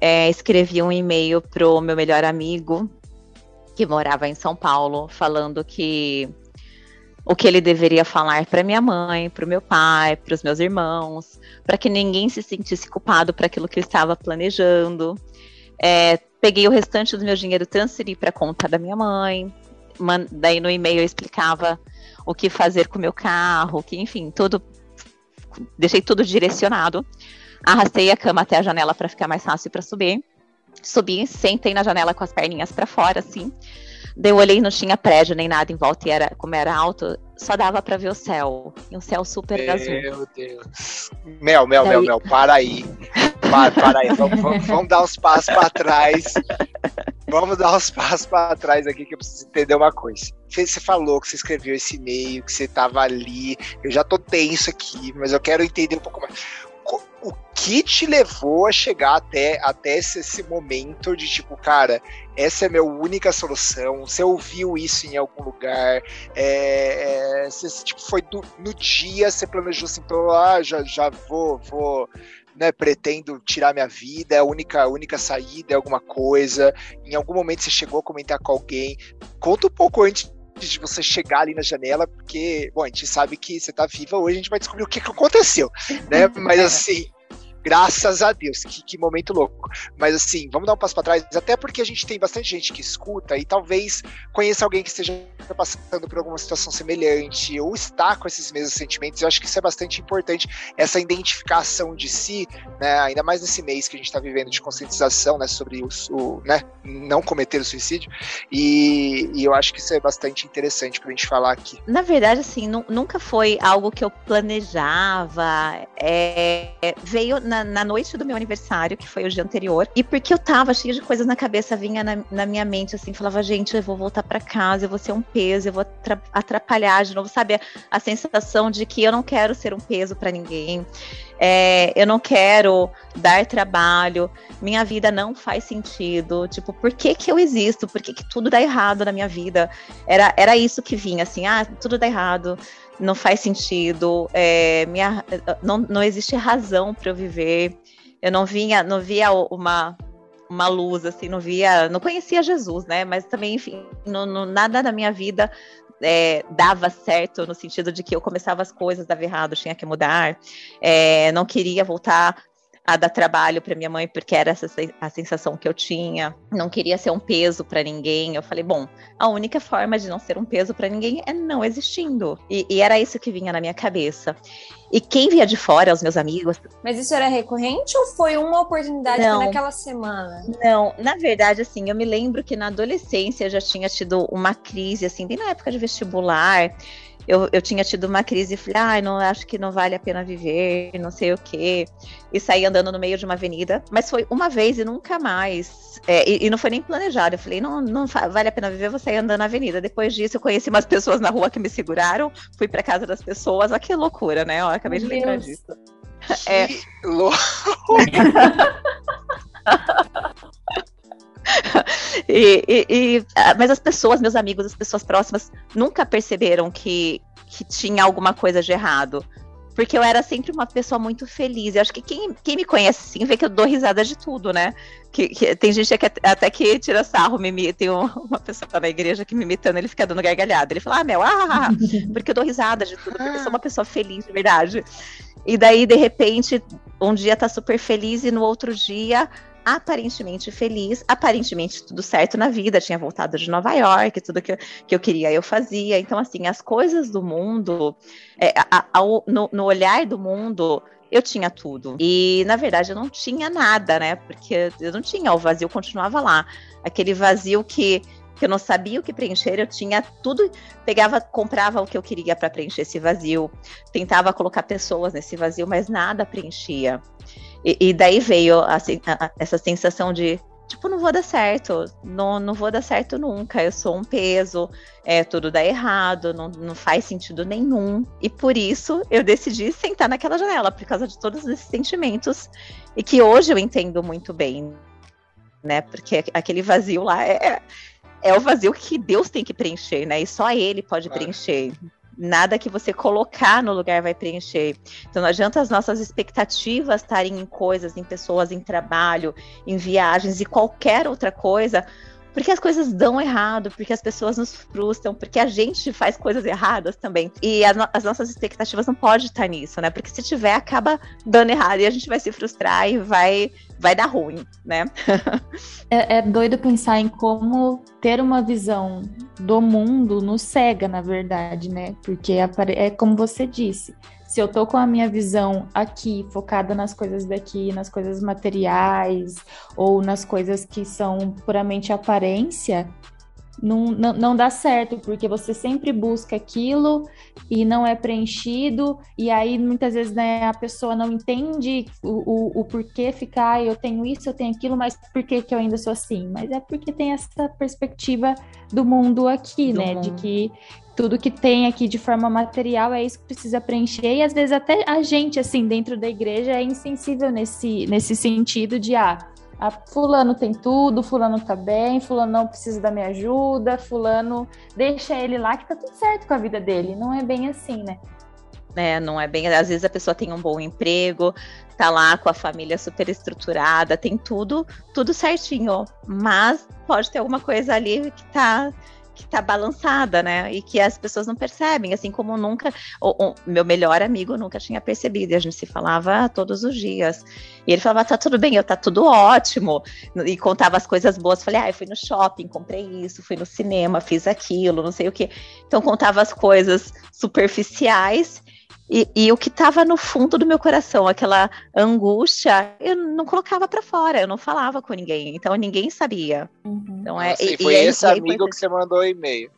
S4: é, escrevi um e-mail pro meu melhor amigo, que morava em São Paulo, falando que o que ele deveria falar para minha mãe, para o meu pai, para os meus irmãos, para que ninguém se sentisse culpado para aquilo que eu estava planejando. É, peguei o restante do meu dinheiro, transferi para a conta da minha mãe. Daí no e-mail eu explicava o que fazer com o meu carro, que enfim, tudo deixei tudo direcionado. Arrastei a cama até a janela para ficar mais fácil para subir. Subi, sentei na janela com as perninhas para fora, assim. Daí eu olhei, não tinha prédio nem nada em volta, e era, como era alto, só dava para ver o céu. E um céu super azul.
S1: Meu Deus. Mel, Mel, Mel, Mel, para aí. Para, para aí. Vamos, vamos, vamos dar uns passos para trás. Vamos dar uns passos para trás aqui que eu preciso entender uma coisa. Você falou que você escreveu esse e-mail, que você tava ali. Eu já tô tenso aqui, mas eu quero entender um pouco mais. O que te levou a chegar até, até esse, esse momento de tipo, cara, essa é a minha única solução. Você ouviu isso em algum lugar? É, é, você, tipo, foi do, no dia, você planejou assim, ah, já, já vou, vou, né, pretendo tirar minha vida, é a única, única saída, é alguma coisa. Em algum momento você chegou a comentar com alguém. Conta um pouco antes de você chegar ali na janela, porque, bom, a gente sabe que você tá viva hoje, a gente vai descobrir o que, que aconteceu, né? Mas assim, Graças a Deus, que, que momento louco. Mas assim, vamos dar um passo para trás, até porque a gente tem bastante gente que escuta e talvez conheça alguém que esteja passando por alguma situação semelhante ou está com esses mesmos sentimentos. Eu acho que isso é bastante importante, essa identificação de si, né? Ainda mais nesse mês que a gente está vivendo de conscientização, né? Sobre o, o né, não cometer o suicídio. E, e, eu acho que isso é bastante interessante para a gente falar aqui.
S4: Na verdade, assim, nunca foi algo que eu planejava. É, veio na, na, noite do meu aniversário, que foi o dia anterior, e porque eu tava cheia de coisas na cabeça, vinha na, na minha mente, assim, falava, gente, eu vou voltar para casa, eu vou ser um peso, eu vou atrapalhar de novo, sabe? A sensação de que eu não quero ser um peso para ninguém. É, eu não quero dar trabalho, minha vida não faz sentido. Tipo, por que, que eu existo? Por que, que tudo dá errado na minha vida? Era, era isso que vinha, assim, ah, tudo dá errado, não faz sentido, é, minha, não, não existe razão para eu viver. Eu não vinha, não via uma, uma luz, assim, não via, não conhecia Jesus, né? Mas também, enfim, no, no nada na minha vida é, dava certo no sentido de que eu começava as coisas, dava errado, tinha que mudar, é, não queria voltar a dar trabalho para minha mãe porque era essa a sensação que eu tinha. Não queria ser um peso para ninguém. Eu falei, bom, a única forma de não ser um peso para ninguém é não existindo. E, e, era isso que vinha na minha cabeça. E quem via de fora, os meus amigos.
S2: Mas isso era recorrente ou foi uma oportunidade não, naquela semana?
S4: Não, na verdade, assim, eu me lembro que na adolescência eu já tinha tido uma crise, assim, bem na época de vestibular eu, eu tinha tido uma crise e falei, ah, não acho que não vale a pena viver, não sei o quê. E saí andando no meio de uma avenida, mas foi uma vez e nunca mais. É, e, e, não foi nem planejado. Eu falei, não, não vale a pena viver, vou sair andando na avenida. Depois disso, eu conheci umas pessoas na rua que me seguraram, fui para casa das pessoas. Olha que loucura, né? Eu acabei Meu de lembrar Deus. disso.
S1: Que é. louco!
S4: e, e, e, ah, mas as pessoas, meus amigos, as pessoas próximas, nunca perceberam que, que tinha alguma coisa de errado. Porque eu era sempre uma pessoa muito feliz. Eu acho que quem, quem me conhece assim vê que eu dou risada de tudo, né? Que, que tem gente que até que tira sarro, me, tem uma pessoa na igreja que me imitando, ele fica dando gargalhada. Ele fala, ah, Mel, ah, ah, ah, porque eu dou risada de tudo, porque eu sou uma pessoa feliz, de verdade. E daí, de repente, um dia tá super feliz e no outro dia aparentemente feliz, aparentemente tudo certo na vida, tinha voltado de Nova York, tudo que eu, que eu queria eu fazia. Então, assim, as coisas do mundo, é, a, a, no, no olhar do mundo, eu tinha tudo. E, na verdade, eu não tinha nada, né? Porque eu não tinha, o vazio continuava lá. Aquele vazio que, que eu não sabia o que preencher, eu tinha tudo, pegava, comprava o que eu queria para preencher esse vazio, tentava colocar pessoas nesse vazio, mas nada preenchia. E, e daí veio a, a, essa sensação de tipo, não vou dar certo, não, não vou dar certo nunca, eu sou um peso, é, tudo dá errado, não, não faz sentido nenhum. E por isso eu decidi sentar naquela janela, por causa de todos esses sentimentos, e que hoje eu entendo muito bem, né? Porque aquele vazio lá é, é o vazio que Deus tem que preencher, né? E só Ele pode preencher nada que você colocar no lugar vai preencher. Então não adianta as nossas expectativas estarem em coisas, em pessoas, em trabalho, em viagens e qualquer outra coisa, porque as coisas dão errado, porque as pessoas nos frustram, porque a gente faz coisas erradas também. E as, no as nossas expectativas não podem estar nisso, né? Porque se tiver, acaba dando errado e a gente vai se frustrar e vai, vai dar ruim, né?
S3: é, é doido pensar em como ter uma visão do mundo nos cega, na verdade, né? Porque é, é como você disse se eu tô com a minha visão aqui, focada nas coisas daqui, nas coisas materiais, ou nas coisas que são puramente aparência, não, não, não dá certo, porque você sempre busca aquilo e não é preenchido, e aí muitas vezes né, a pessoa não entende o, o, o porquê ficar, eu tenho isso, eu tenho aquilo, mas por que, que eu ainda sou assim? Mas é porque tem essa perspectiva do mundo aqui, do né? Mundo. De que tudo que tem aqui de forma material é isso que precisa preencher, e às vezes até a gente, assim, dentro da igreja é insensível nesse, nesse sentido de, ah, a fulano tem tudo, fulano tá bem, fulano não precisa da minha ajuda, fulano deixa ele lá que tá tudo certo com a vida dele. Não é bem assim, né?
S4: É, não é bem. Às vezes a pessoa tem um bom emprego, tá lá com a família super estruturada, tem tudo, tudo certinho, mas pode ter alguma coisa ali que tá que tá balançada, né? E que as pessoas não percebem, assim como nunca. O, o, meu melhor amigo nunca tinha percebido, e a gente se falava todos os dias. E ele falava: tá tudo bem, eu tá tudo ótimo. E contava as coisas boas. Falei: ah, eu fui no shopping, comprei isso, fui no cinema, fiz aquilo, não sei o quê. Então contava as coisas superficiais e, e, o que estava no fundo do meu coração, aquela angústia, eu não colocava para fora, eu não falava com ninguém, então ninguém sabia.
S1: Uhum. Então é. Nossa, e, foi e esse amigo que você mandou e-mail.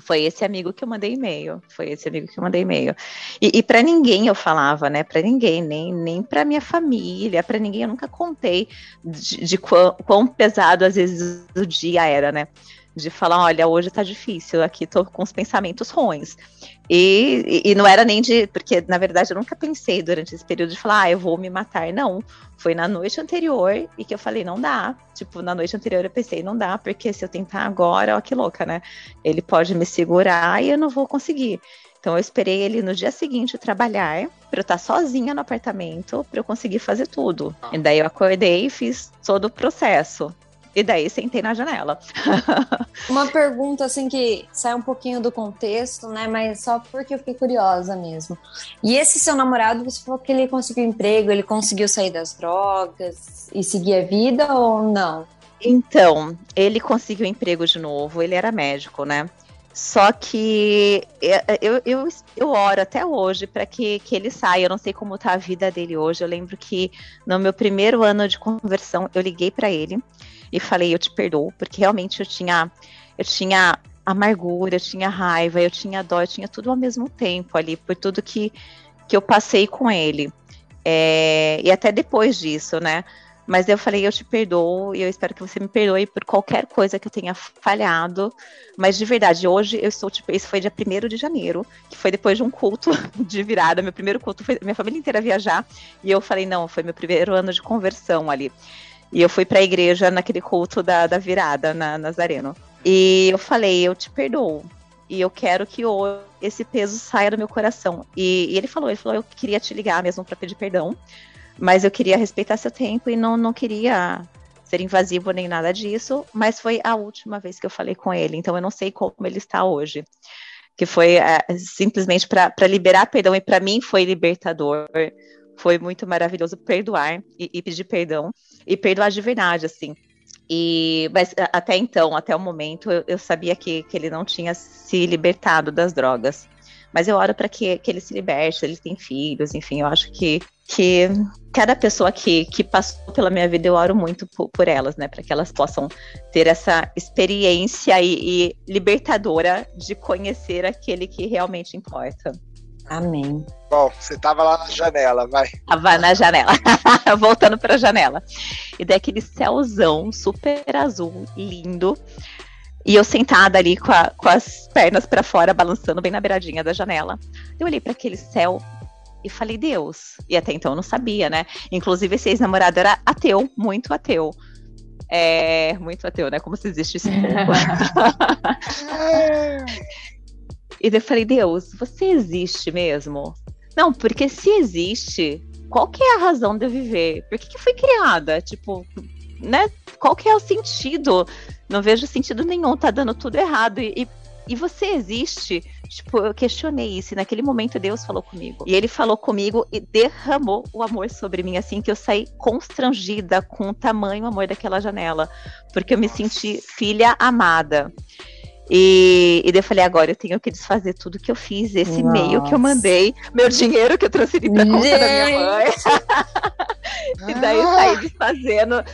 S4: Foi esse amigo que eu mandei e-mail. Foi esse amigo que eu mandei e-mail. E, e para ninguém eu falava, né? Para ninguém, nem, nem para minha família, para ninguém eu nunca contei de, de quão, quão pesado às vezes o dia era, né? De falar, olha, hoje tá difícil, aqui tô com os pensamentos ruins. E, e, não era nem de. Porque, na verdade, eu nunca pensei durante esse período de falar, ah, eu vou me matar. Não. Foi na noite anterior e que eu falei, não dá. Tipo, na noite anterior eu pensei, não dá, porque se eu tentar agora, ó, que louca, né? Ele pode me segurar e eu não vou conseguir. Então eu esperei ele no dia seguinte trabalhar, para eu estar sozinha no apartamento, para eu conseguir fazer tudo. E daí eu acordei e fiz todo o processo. E daí sentei na janela.
S2: Uma pergunta assim que sai um pouquinho do contexto, né? Mas só porque eu fiquei curiosa mesmo. E esse seu namorado, você falou que ele conseguiu emprego, ele conseguiu sair das drogas e seguir a vida ou não?
S4: Então, ele conseguiu emprego de novo, ele era médico, né? Só que eu, eu, eu oro até hoje para que, que ele saia. Eu não sei como tá a vida dele hoje. Eu lembro que no meu primeiro ano de conversão, eu liguei para ele e falei, eu te perdoo, porque realmente eu tinha, eu tinha amargura, eu tinha raiva, eu tinha dó, eu tinha tudo ao mesmo tempo ali, por tudo que, que eu passei com ele. É, e até depois disso, né? Mas eu falei, eu te perdoo e eu espero que você me perdoe por qualquer coisa que eu tenha falhado. Mas de verdade, hoje eu estou, tipo, esse foi dia 1 de janeiro, que foi depois de um culto de virada. Meu primeiro culto foi minha família inteira viajar. E eu falei, não, foi meu primeiro ano de conversão ali. E eu fui para a igreja naquele culto da, da virada na Nazareno. E eu falei, eu te perdoo. E eu quero que hoje esse peso saia do meu coração. E, e ele falou, ele falou, eu queria te ligar mesmo para pedir perdão, mas eu queria respeitar seu tempo e não, não queria ser invasivo nem nada disso. Mas foi a última vez que eu falei com ele, então eu não sei como ele está hoje. Que foi é, simplesmente para liberar perdão, e para mim foi libertador foi muito maravilhoso perdoar e, e pedir perdão e perdoar de verdade, assim. E, mas até então, até o momento, eu, eu sabia que, que ele não tinha se libertado das drogas. Mas eu oro para que, que ele se liberte, ele tem filhos, enfim, eu acho que, que cada pessoa que, que passou pela minha vida, eu oro muito por, por elas, né? Para que elas possam ter essa experiência e, e libertadora de conhecer aquele que realmente importa.
S2: Amém.
S1: Bom, você tava lá na janela, vai.
S4: Tava na janela, voltando para a janela. E daí aquele céuzão super azul, lindo. E eu sentada ali com, a, com as pernas para fora, balançando bem na beiradinha da janela. Eu olhei para aquele céu e falei, Deus. E até então eu não sabia, né? Inclusive, esse ex-namorado era ateu, muito ateu. É, muito ateu, né? Como se existisse E eu falei, Deus, você existe mesmo? Não, porque se existe, qual que é a razão de eu viver? Por que, que foi criada? Tipo, né? Qual que é o sentido? Não vejo sentido nenhum, tá dando tudo errado. E, e você existe? Tipo, eu questionei isso. E naquele momento Deus falou comigo. E ele falou comigo e derramou o amor sobre mim, assim, que eu saí constrangida com o tamanho amor daquela janela. Porque eu me senti filha amada. E, e daí eu falei, agora eu tenho que desfazer tudo que eu fiz, esse e-mail que eu mandei, meu dinheiro que eu transferi pra conta Gente. da minha mãe. e daí eu saí desfazendo,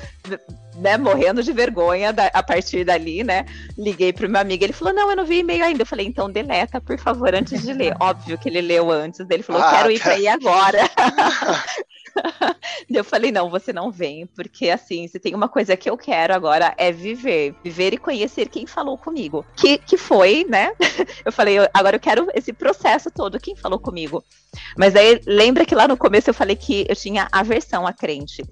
S4: né, morrendo de vergonha da, a partir dali, né? Liguei pro meu amigo, ele falou: Não, eu não vi e-mail ainda. Eu falei: Então deleta, por favor, antes de ler. Óbvio que ele leu antes, ele falou: ah, Quero ir pra aí agora. eu falei, não, você não vem, porque assim, se tem uma coisa que eu quero agora é viver. Viver e conhecer quem falou comigo. Que, que foi, né? Eu falei, agora eu quero esse processo todo. Quem falou comigo? Mas aí, lembra que lá no começo eu falei que eu tinha aversão a crente.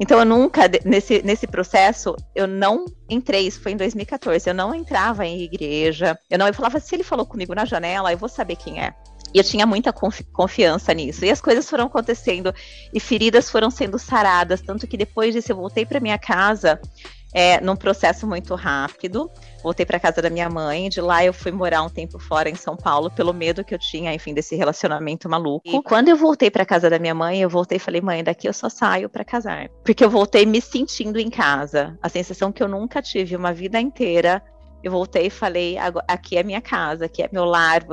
S4: Então eu nunca, nesse, nesse processo, eu não entrei, isso foi em 2014, eu não entrava em igreja, eu não, eu falava, se ele falou comigo na janela, eu vou saber quem é. E eu tinha muita confiança nisso. E as coisas foram acontecendo e feridas foram sendo saradas, tanto que depois disso eu voltei para minha casa. é, num processo muito rápido. Voltei para casa da minha mãe, de lá eu fui morar um tempo fora em São Paulo, pelo medo que eu tinha, enfim, desse relacionamento maluco. E quando eu voltei para casa da minha mãe, eu voltei e falei: "Mãe, daqui eu só saio para casar". Porque eu voltei me sentindo em casa, a sensação que eu nunca tive uma vida inteira eu voltei e falei: aqui é minha casa, aqui é meu lar,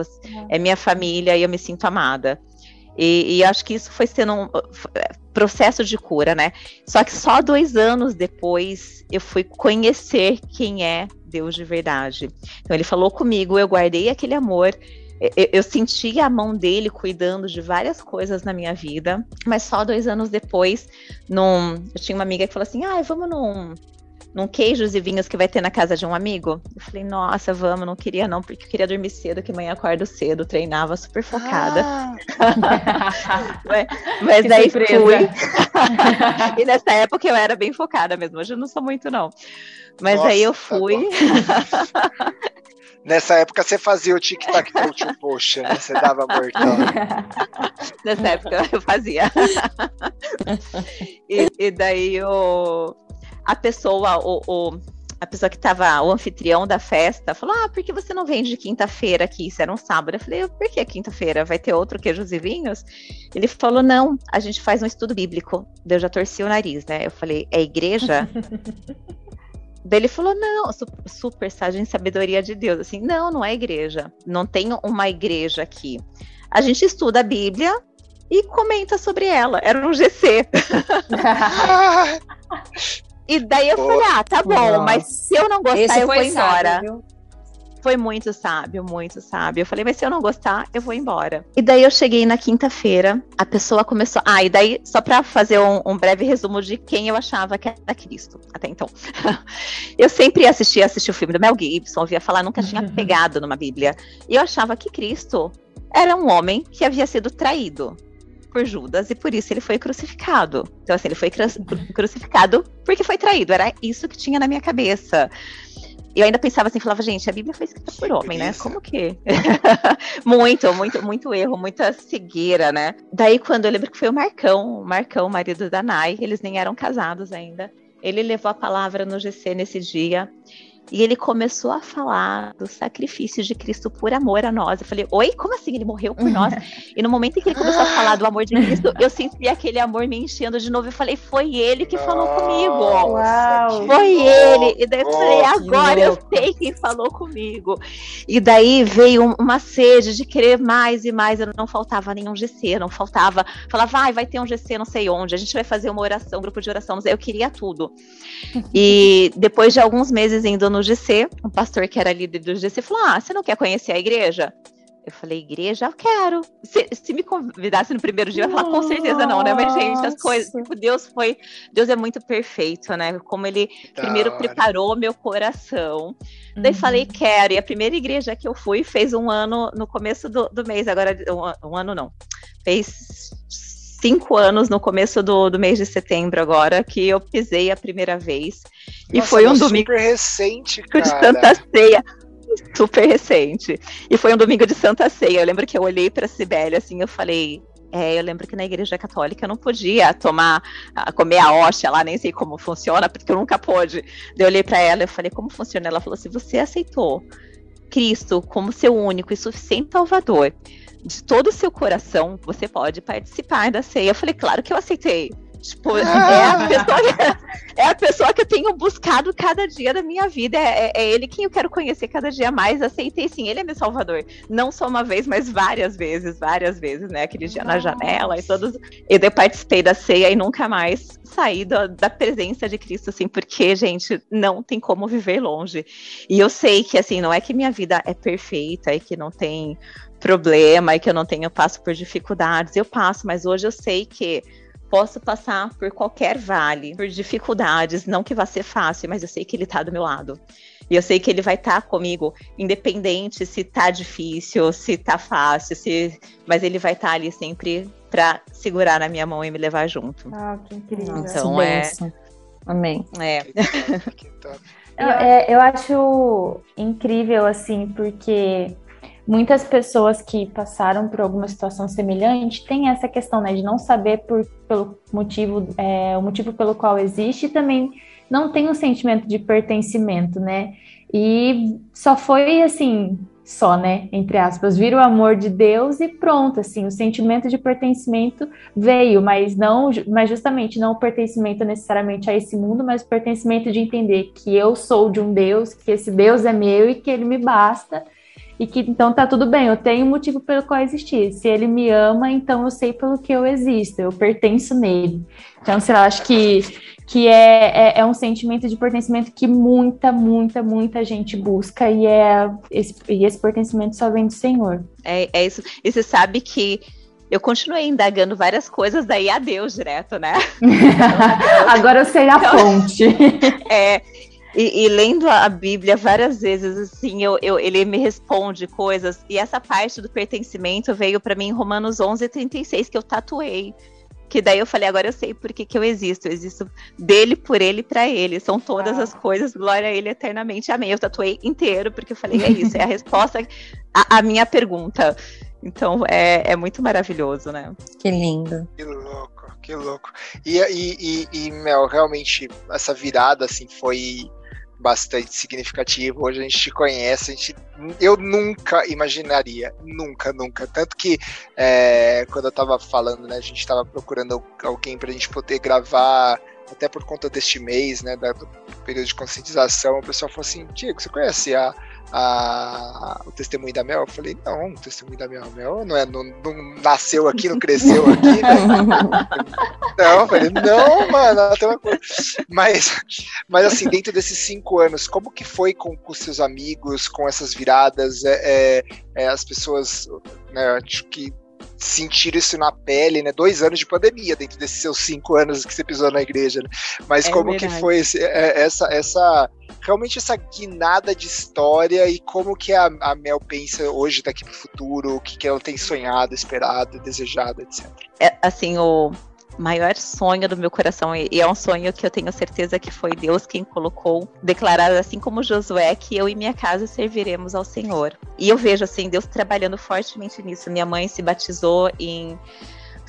S4: é minha família e eu me sinto amada. E, e, acho que isso foi sendo um é, processo de cura, né? Só que só dois anos depois eu fui conhecer quem é Deus de verdade. Então ele falou comigo, eu guardei aquele amor. Eu, eu senti a mão dele cuidando de várias coisas na minha vida, mas só dois anos depois, num, eu tinha uma amiga que falou assim: ah, vamos num, num queijos e vinhos que vai ter na casa de um amigo. Eu falei, nossa, vamos, não queria não, porque eu queria dormir cedo, que amanhã acordo cedo, treinava super focada. Ah. mas, mas daí surpresa. fui. e nessa época eu era bem focada mesmo, hoje eu não sou muito não. Mas nossa, aí eu fui.
S1: Nessa época você fazia o tic-tac toe poxa, né? Você dava mortão.
S4: Nessa época eu fazia. e, e daí eu a pessoa, o, o a pessoa que estava, o anfitrião da festa, falou: Ah, por que você não vende quinta-feira aqui? Isso era um sábado. Eu falei: Por que quinta-feira? Vai ter outro queijos e vinhos? Ele falou: Não, a gente faz um estudo bíblico. Eu já torci o nariz, né? Eu falei: É igreja? Daí ele falou: Não, super sagem sabedoria de Deus. Assim, não, não é igreja. Não tem uma igreja aqui. A gente estuda a Bíblia e comenta sobre ela. Era um GC. E daí eu Pô, falei, ah, tá bom, nossa. mas se eu não gostar, eu vou embora. Sábio, foi muito sábio, muito sábio. Eu falei, mas se eu não gostar, eu vou embora. E daí eu cheguei na quinta-feira, a pessoa começou. Ah, e daí, só pra fazer um, um, breve resumo de quem eu achava que era Cristo até então. eu sempre assistia, assistia o filme do Mel Gibson, ouvia falar, nunca tinha pegado numa Bíblia. E eu achava que Cristo era um homem que havia sido traído por Judas e por isso ele foi crucificado. Então, assim, ele foi crucificado porque foi traído. Era isso que tinha na minha cabeça. E eu ainda pensava assim, falava, gente, a Bíblia foi escrita por homem, né? Como que? muito, muito, muito erro, muita cegueira, né? Daí, quando eu lembro que foi o Marcão, o Marcão, marido da Nai, eles nem eram casados ainda. Ele levou a palavra no GC nesse dia. E ele começou a falar do sacrifício de Cristo por amor a nós. Eu falei, oi, como assim? Ele morreu por nós? e no momento em que ele começou a falar do amor de Cristo, eu senti aquele amor me enchendo de novo. Eu falei, foi ele que falou comigo.
S2: Uau,
S4: foi ele. E daí eu falei, agora eu sei quem falou comigo. E daí veio uma sede de querer mais e mais. Eu não faltava nenhum GC, não faltava. Falava, vai, vai ter um GC não sei onde. A gente vai fazer uma oração, um grupo de oração. Eu queria tudo. E depois de alguns meses indo no GC, um pastor que era líder do GC falou: Ah, você não quer conhecer a igreja? Eu falei, igreja, eu quero. Se, se me convidasse no primeiro dia, eu ia falar, com certeza não, né? Mas, gente, as coisas, tipo, Deus foi. Deus é muito perfeito, né? Como ele da primeiro hora. preparou meu coração. Uhum. Daí falei, quero. E a primeira igreja que eu fui fez um ano no começo do, do mês, agora, um, um ano não. Fez cinco anos no começo do, do mês de setembro agora que eu pisei a primeira vez. Nossa, e foi um domingo.
S1: Super recente, cara.
S4: De Santa Ceia. Super recente. E foi um domingo de Santa Ceia. Eu lembro que eu olhei para Sibeli assim, eu falei, é, eu lembro que na igreja católica eu não podia tomar, comer a hóstia lá, nem sei como funciona, porque eu nunca pude. Eu olhei para ela e falei, como funciona? Ela falou: se você aceitou Cristo como seu único e suficiente Salvador, de todo o seu coração, você pode participar da ceia. Eu falei, claro que eu aceitei. Tipo, é, a pessoa, é a pessoa que eu tenho buscado cada dia da minha vida. É, é, é, ele quem eu quero conhecer cada dia mais. Aceitei sim, ele é meu salvador. Não só uma vez, mas várias vezes, várias vezes, né? Aquele dia Nossa. na janela e todos. Eu, eu participei da ceia e nunca mais saí da, da presença de Cristo, assim, porque, gente, não tem como viver longe. E eu sei que, assim, não é que minha vida é perfeita e que não tem problema e que eu não tenho passo por dificuldades. Eu passo, mas hoje eu sei que posso passar por qualquer vale, por dificuldades, não que vá ser fácil, mas eu sei que ele tá do meu lado. E eu sei que ele vai estar tá comigo, independente se tá difícil, se tá fácil, se mas ele vai estar tá ali sempre para segurar na minha mão e me levar junto.
S2: Ah, que incrível.
S4: Então é
S2: Amém.
S4: É.
S3: eu, é, eu acho incrível assim, porque muitas pessoas que passaram por alguma situação semelhante têm essa questão né, de não saber por, pelo motivo, é, o motivo pelo qual existe e também não tem um sentimento de pertencimento, né? E só foi assim, só, né? Entre aspas, vira o amor de Deus e pronto, assim, o sentimento de pertencimento veio, mas não, mas justamente não o pertencimento necessariamente a esse mundo, mas o pertencimento de entender que eu sou de um Deus, que esse Deus é meu e que ele me basta. E que então tá tudo bem, eu tenho um motivo pelo qual existir. Se ele me ama, então eu sei pelo que eu existo, eu pertenço nele. Então, sei lá, acho que que é, é, é, um sentimento de pertencimento que muita, muita, muita gente busca e, é esse, e esse pertencimento só vem do Senhor.
S4: É, é isso. E você sabe que eu continuei indagando várias coisas daí a Deus direto, né?
S3: Agora eu sei a então, fonte.
S4: É, e, e, lendo a Bíblia várias vezes, assim, eu, eu, ele me responde coisas. E essa parte do pertencimento veio para mim em Romanos 11, 36, que eu tatuei. Que daí eu falei, agora eu sei por que, que eu existo. Eu existo dele, por ele, para ele. São todas ah. as coisas, glória a ele eternamente. Amém. Eu tatuei inteiro, porque eu falei, é isso, é a resposta à, minha pergunta. Então é, é muito maravilhoso, né?
S2: Que lindo.
S1: Que louco, que louco. E, e, e, e Mel, realmente, essa virada, assim, foi bastante significativo. Hoje a gente te conhece, a gente, eu nunca imaginaria, nunca, nunca. Tanto que é, quando eu tava falando, né, a gente tava procurando alguém pra gente poder gravar até por conta deste mês, né, do período de conscientização, o pessoal falou assim, Diego, você conhece a, a, o testemunho da Mel? Eu falei, não, o testemunho da Mel, Mel não, é, não, não nasceu aqui, não cresceu aqui, né? não, eu falei, não, mano, ela tem uma coisa. Mas, mas assim, dentro desses cinco anos, como que foi com, com seus amigos, com essas viradas? É, é, é as pessoas, né, acho que sentir isso na pele, né? Dois anos de pandemia dentro desses seus cinco anos que você pisou na igreja, né? Mas é como verdade. que foi esse, é, essa, essa realmente essa guinada de história e como que a, a Mel pensa hoje daqui pro futuro, o que, que ela tem sonhado, esperado, desejado, etc.
S4: É, assim, o maior sonho do meu coração, e é um sonho que eu tenho certeza que foi Deus quem colocou, declarado assim como Josué, que eu e minha casa serviremos ao Senhor. E eu vejo assim Deus trabalhando fortemente nisso. Minha mãe se batizou em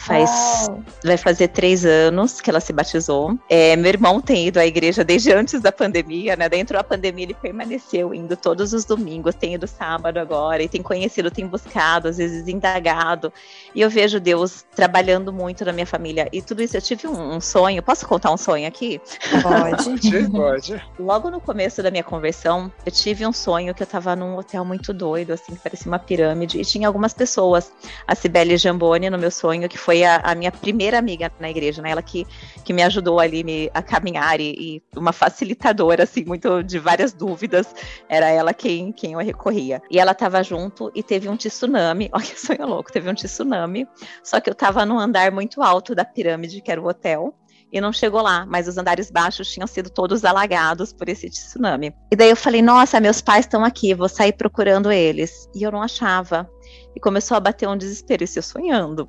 S4: Faz, vai fazer três anos que ela se batizou. É, meu irmão tem ido à igreja desde antes da pandemia, né? Dentro da pandemia ele permaneceu indo todos os domingos, tem ido sábado agora, e tem conhecido, tem buscado, às vezes indagado. E eu vejo Deus trabalhando muito na minha família. E tudo isso, eu tive um, um sonho. Posso contar um sonho aqui?
S2: Pode.
S1: pode,
S4: Logo no começo da minha conversão, eu tive um sonho que eu tava num hotel muito doido, assim, que parecia uma pirâmide, e tinha algumas pessoas. A Cibele Jamboni, no meu sonho, que foi foi a, a, minha primeira amiga na igreja, né? Ela que, que me ajudou ali me, a caminhar e, e, uma facilitadora, assim, muito de várias dúvidas. Era ela quem, quem eu recorria. E ela tava junto e teve um tsunami. Olha que sonho louco, teve um tsunami. Só que eu tava num andar muito alto da pirâmide, que era o hotel e não chegou lá, mas os andares baixos tinham sido todos alagados por esse tsunami. E daí eu falei: "Nossa, meus pais estão aqui, vou sair procurando eles". E eu não achava. E começou a bater um desespero, isso eu sonhando.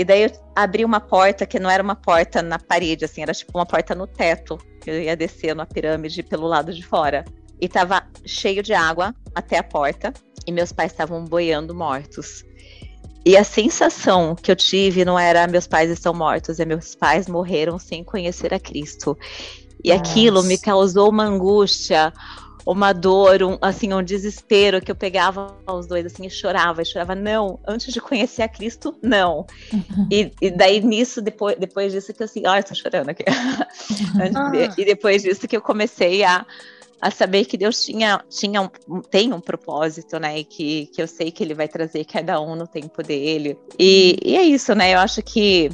S4: E daí eu abri uma porta que não era uma porta na parede, assim, era tipo uma porta no teto. Eu ia descer na pirâmide pelo lado de fora. E tava cheio de água até a porta. E meus pais estavam boiando mortos. E a sensação que eu tive não era meus pais estão mortos, é meus pais morreram sem conhecer a Cristo. E Nossa. aquilo me causou uma angústia, uma dor, um, assim, um desespero que eu pegava os dois assim e chorava, e chorava, não, antes de conhecer a Cristo, não. Uhum. E, e, daí nisso, depois, depois disso que eu assim, ai, tô chorando aqui. ah. e depois disso que eu comecei a, a saber que Deus tinha, tinha um, tem um propósito, né? E que, que eu sei que ele vai trazer cada um no tempo dele. E, e é isso, né? Eu acho que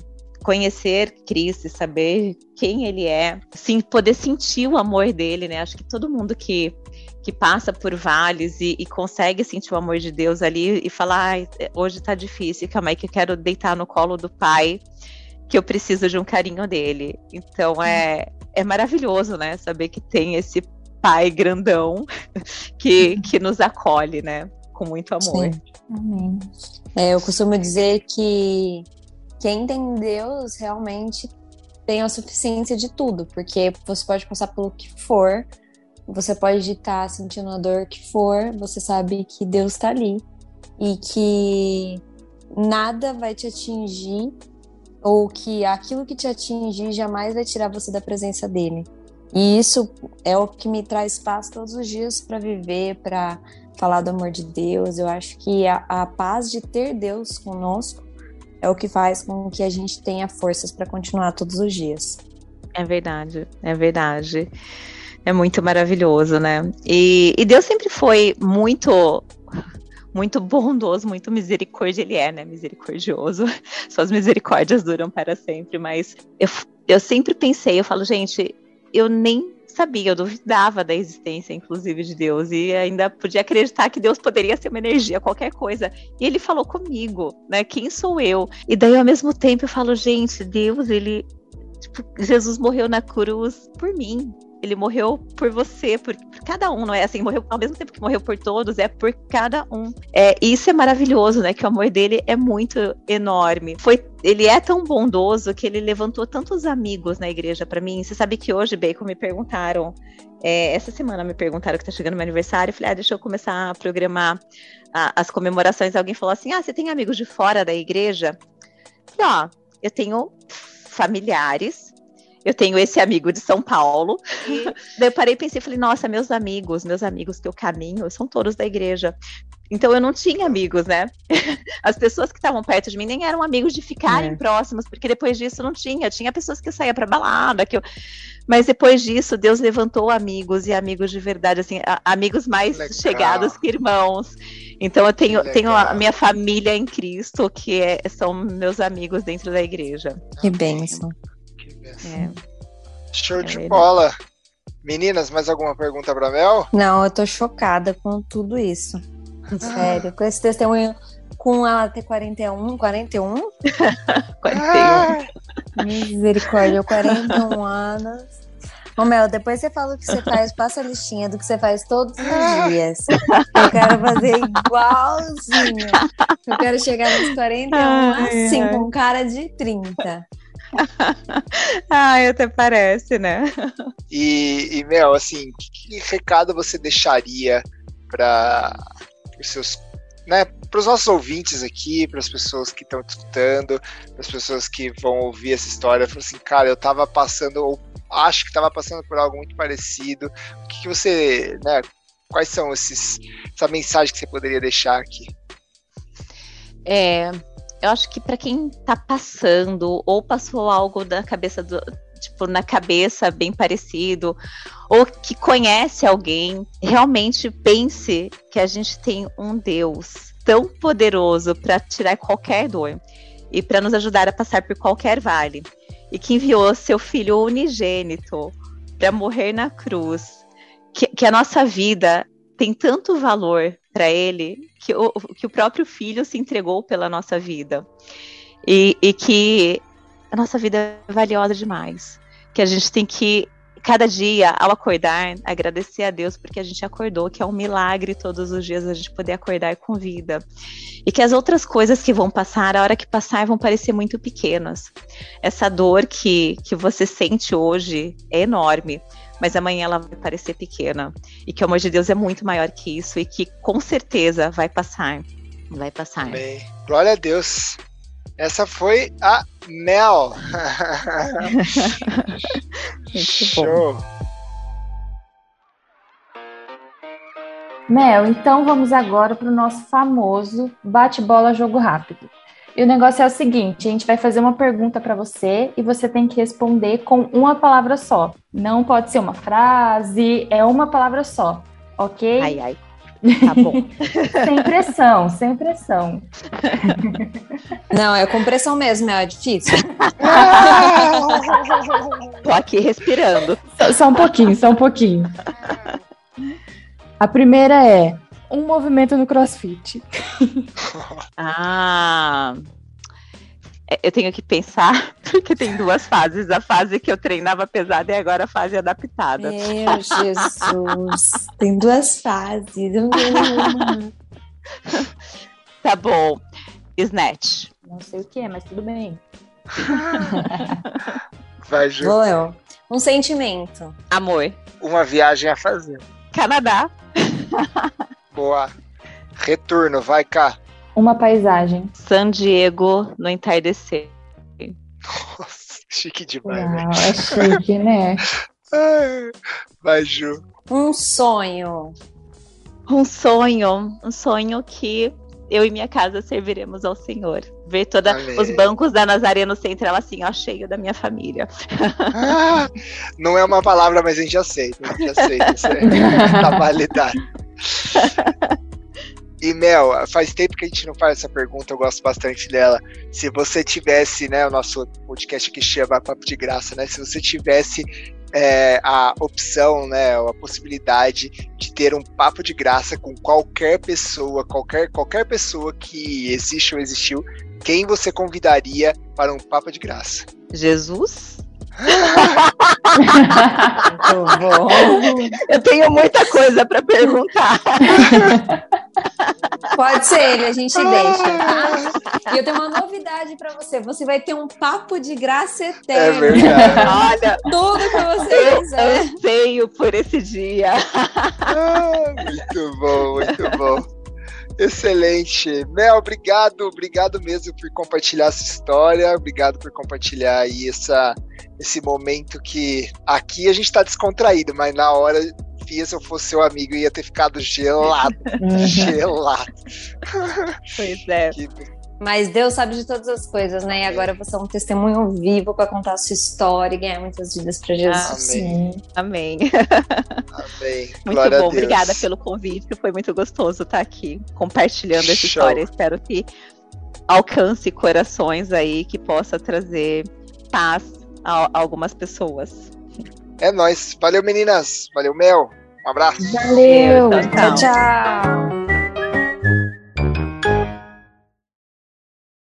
S4: conhecer Cristo e saber quem ele é, sim, poder sentir o amor dele, né? Acho que todo mundo que, que passa por vales e, e consegue sentir o amor de Deus ali e falar, ah, hoje tá difícil, calma aí que eu quero deitar no colo do Pai, que eu preciso de um carinho dele. Então é, é maravilhoso, né? Saber que tem esse pai grandão que, que nos acolhe, né? Com muito amor.
S2: Sim. Amém. É, eu costumo dizer que quem tem Deus realmente tem a suficiência de tudo, porque você pode passar pelo que for, você pode estar sentindo a dor que for, você sabe que Deus está ali e que nada vai te atingir ou que aquilo que te atingir jamais vai tirar você da presença dele. E isso é o que me traz paz todos os dias para viver, para falar do amor de Deus. Eu acho que a, a paz de ter Deus conosco é o que faz com que a gente tenha forças para continuar todos os dias.
S4: É verdade, é verdade. É muito maravilhoso, né? E, e Deus sempre foi muito muito bondoso, muito misericórdia ele é, né? Misericordioso. Suas misericórdias duram para sempre, mas eu, eu sempre pensei, eu falo, gente, eu nem sabia, eu duvidava da existência, inclusive, de Deus, e ainda podia acreditar que Deus poderia ser uma energia, qualquer coisa. E ele falou comigo, né? Quem sou eu? E daí, ao mesmo tempo, eu falo, gente, Deus, ele. Tipo, Jesus morreu na cruz por mim, ele morreu por você, por, por, cada um, não é assim? Morreu ao mesmo tempo que morreu por todos, é por cada um. É, isso é maravilhoso, né? Que o amor dele é muito enorme. Foi, ele é tão bondoso que ele levantou tantos amigos na igreja para mim. Você sabe que hoje, Bacon, me perguntaram. É, essa semana me perguntaram que tá chegando meu aniversário. Eu falei, ah, deixa eu começar a programar a, as comemorações. Alguém falou assim: ah, você tem amigos de fora da igreja? Eu falei, ó, eu tenho familiares eu tenho esse amigo de São Paulo. E daí eu parei e pensei, falei, nossa, meus amigos, meus amigos que eu caminho, são todos da igreja. Então eu não tinha amigos, né? As pessoas que estavam perto de mim nem eram amigos de ficarem é. próximos, porque depois disso não tinha. Tinha pessoas que saía para balada, que eu... mas depois disso Deus levantou amigos e amigos de verdade, assim, amigos mais Legal. chegados que irmãos. Então eu tenho, tenho a minha família em Cristo, que é, são meus amigos dentro da igreja.
S2: Que bênção.
S1: É. Show é de verdade. bola. Meninas, mais alguma pergunta para Mel?
S2: Não, eu tô chocada com tudo isso. Sério, com esse testemunho, com ela ter 41, 41?
S4: 41.
S2: Misericórdia, 41 anos. Ô Mel, depois você fala o que você faz, passa a listinha do que você faz todos os dias. Eu quero fazer igualzinho. Eu quero chegar nos 41 ai, assim, ai. com cara de 30.
S4: Ai, até parece, né?
S1: E, e Mel, assim, que, que recado você deixaria para os seus né, para os nossos ouvintes aqui, para as pessoas que estão escutando, para as pessoas que vão ouvir essa história, falar assim, cara, eu estava passando, ou acho que estava passando por algo muito parecido. O que, que, você, né, quais são esses, essa mensagem que você poderia deixar aqui?
S4: É, eu acho que para quem tá passando ou passou algo da cabeça do tipo na cabeça bem parecido ou que conhece alguém, realmente pense que a gente tem um Deus tão poderoso para tirar qualquer dor e para nos ajudar a passar por qualquer vale e que enviou seu filho unigênito para morrer na cruz. Que, que a nossa vida tem tanto valor para ele que o, que o próprio filho se entregou pela nossa vida. E, e que a nossa vida é valiosa demais. Que a gente tem que, cada dia, ao acordar, agradecer a Deus porque a gente acordou, que é um milagre todos os dias a gente poder acordar com vida. E que as outras coisas que vão passar, a hora que passar, vão parecer muito pequenas. Essa dor que, que você sente hoje é enorme mas amanhã ela vai parecer pequena. E que o amor de Deus é muito maior que isso e que com certeza vai passar. Vai passar.
S1: Amém. Glória a Deus. Essa foi a Mel. Show.
S3: Mel, então vamos agora para o nosso famoso bate-bola jogo rápido. E o negócio é o seguinte: a gente vai fazer uma pergunta para você e você tem que responder com uma palavra só. Não pode ser uma frase, é uma palavra só, ok?
S4: Ai, ai. Tá bom.
S3: sem pressão, sem pressão.
S2: Não, é com pressão mesmo, é difícil.
S4: Tô aqui respirando.
S3: Só, só um pouquinho, só um pouquinho. A primeira é um movimento no crossfit.
S4: ah. É, eu tenho que pensar, porque tem duas fases. A fase que eu treinava pesada e agora a fase adaptada.
S2: Meu Jesus, tem duas fases.
S4: tá bom. Snatch.
S3: Não sei o que é, mas tudo bem.
S1: Vai, Ju.
S2: Vou eu. Um sentimento.
S4: Amor.
S1: Uma viagem a fazer.
S4: Canadá.
S1: Boa. Retorno, vai cá.
S3: Uma paisagem.
S4: San Diego no entardecer.
S1: Nossa, chique demais,
S3: Uau, É chique, né?
S1: Vai, Ju.
S2: Um sonho.
S4: Um sonho, um sonho que eu e minha casa serviremos ao Senhor. Ver todos os bancos da Nazareno Central assim, ó, cheio da minha família.
S1: Ah, não é uma palavra, mas a gente aceita. A gente aceita. Isso é, tá validado. E Mel, faz tempo que a gente não faz essa pergunta, eu gosto bastante dela. Se você tivesse, né, o nosso podcast que chama Papo de Graça, né? Se você tivesse é, a opção, né, a possibilidade de ter um papo de graça com qualquer pessoa, qualquer, qualquer pessoa que existe ou existiu, quem você convidaria para um papo de graça?
S4: Jesus? Eu tenho muita coisa para perguntar.
S2: Pode ser ele, a gente deixa, tá? E eu tenho uma novidade para você. Você vai ter um papo de graça eterno.
S1: É verdade. Olha,
S2: tudo que você
S4: eu
S2: quiser.
S4: Anseio por esse dia.
S1: Ah, muito bom, muito bom. Excelente. Mel, obrigado, obrigado mesmo por compartilhar essa história, obrigado por compartilhar aí essa, esse momento que aqui a gente tá descontraído, mas na hora Fia, se eu fosse seu amigo, ia ter ficado gelado. Gelado.
S4: Pois é. Que...
S2: Mas Deus sabe de todas as coisas, né? E agora você é um testemunho vivo para contar a sua história e ganhar muitas vidas para Jesus.
S4: Amém. Amém.
S1: Amém.
S4: Muito Glória bom, obrigada pelo convite. Foi muito gostoso estar aqui compartilhando essa Show. história. Espero que alcance corações aí, que possa trazer paz a, algumas pessoas.
S1: É nóis. Valeu, meninas. Valeu, Mel. Um abraço.
S2: Valeu. tchau. tchau. tchau.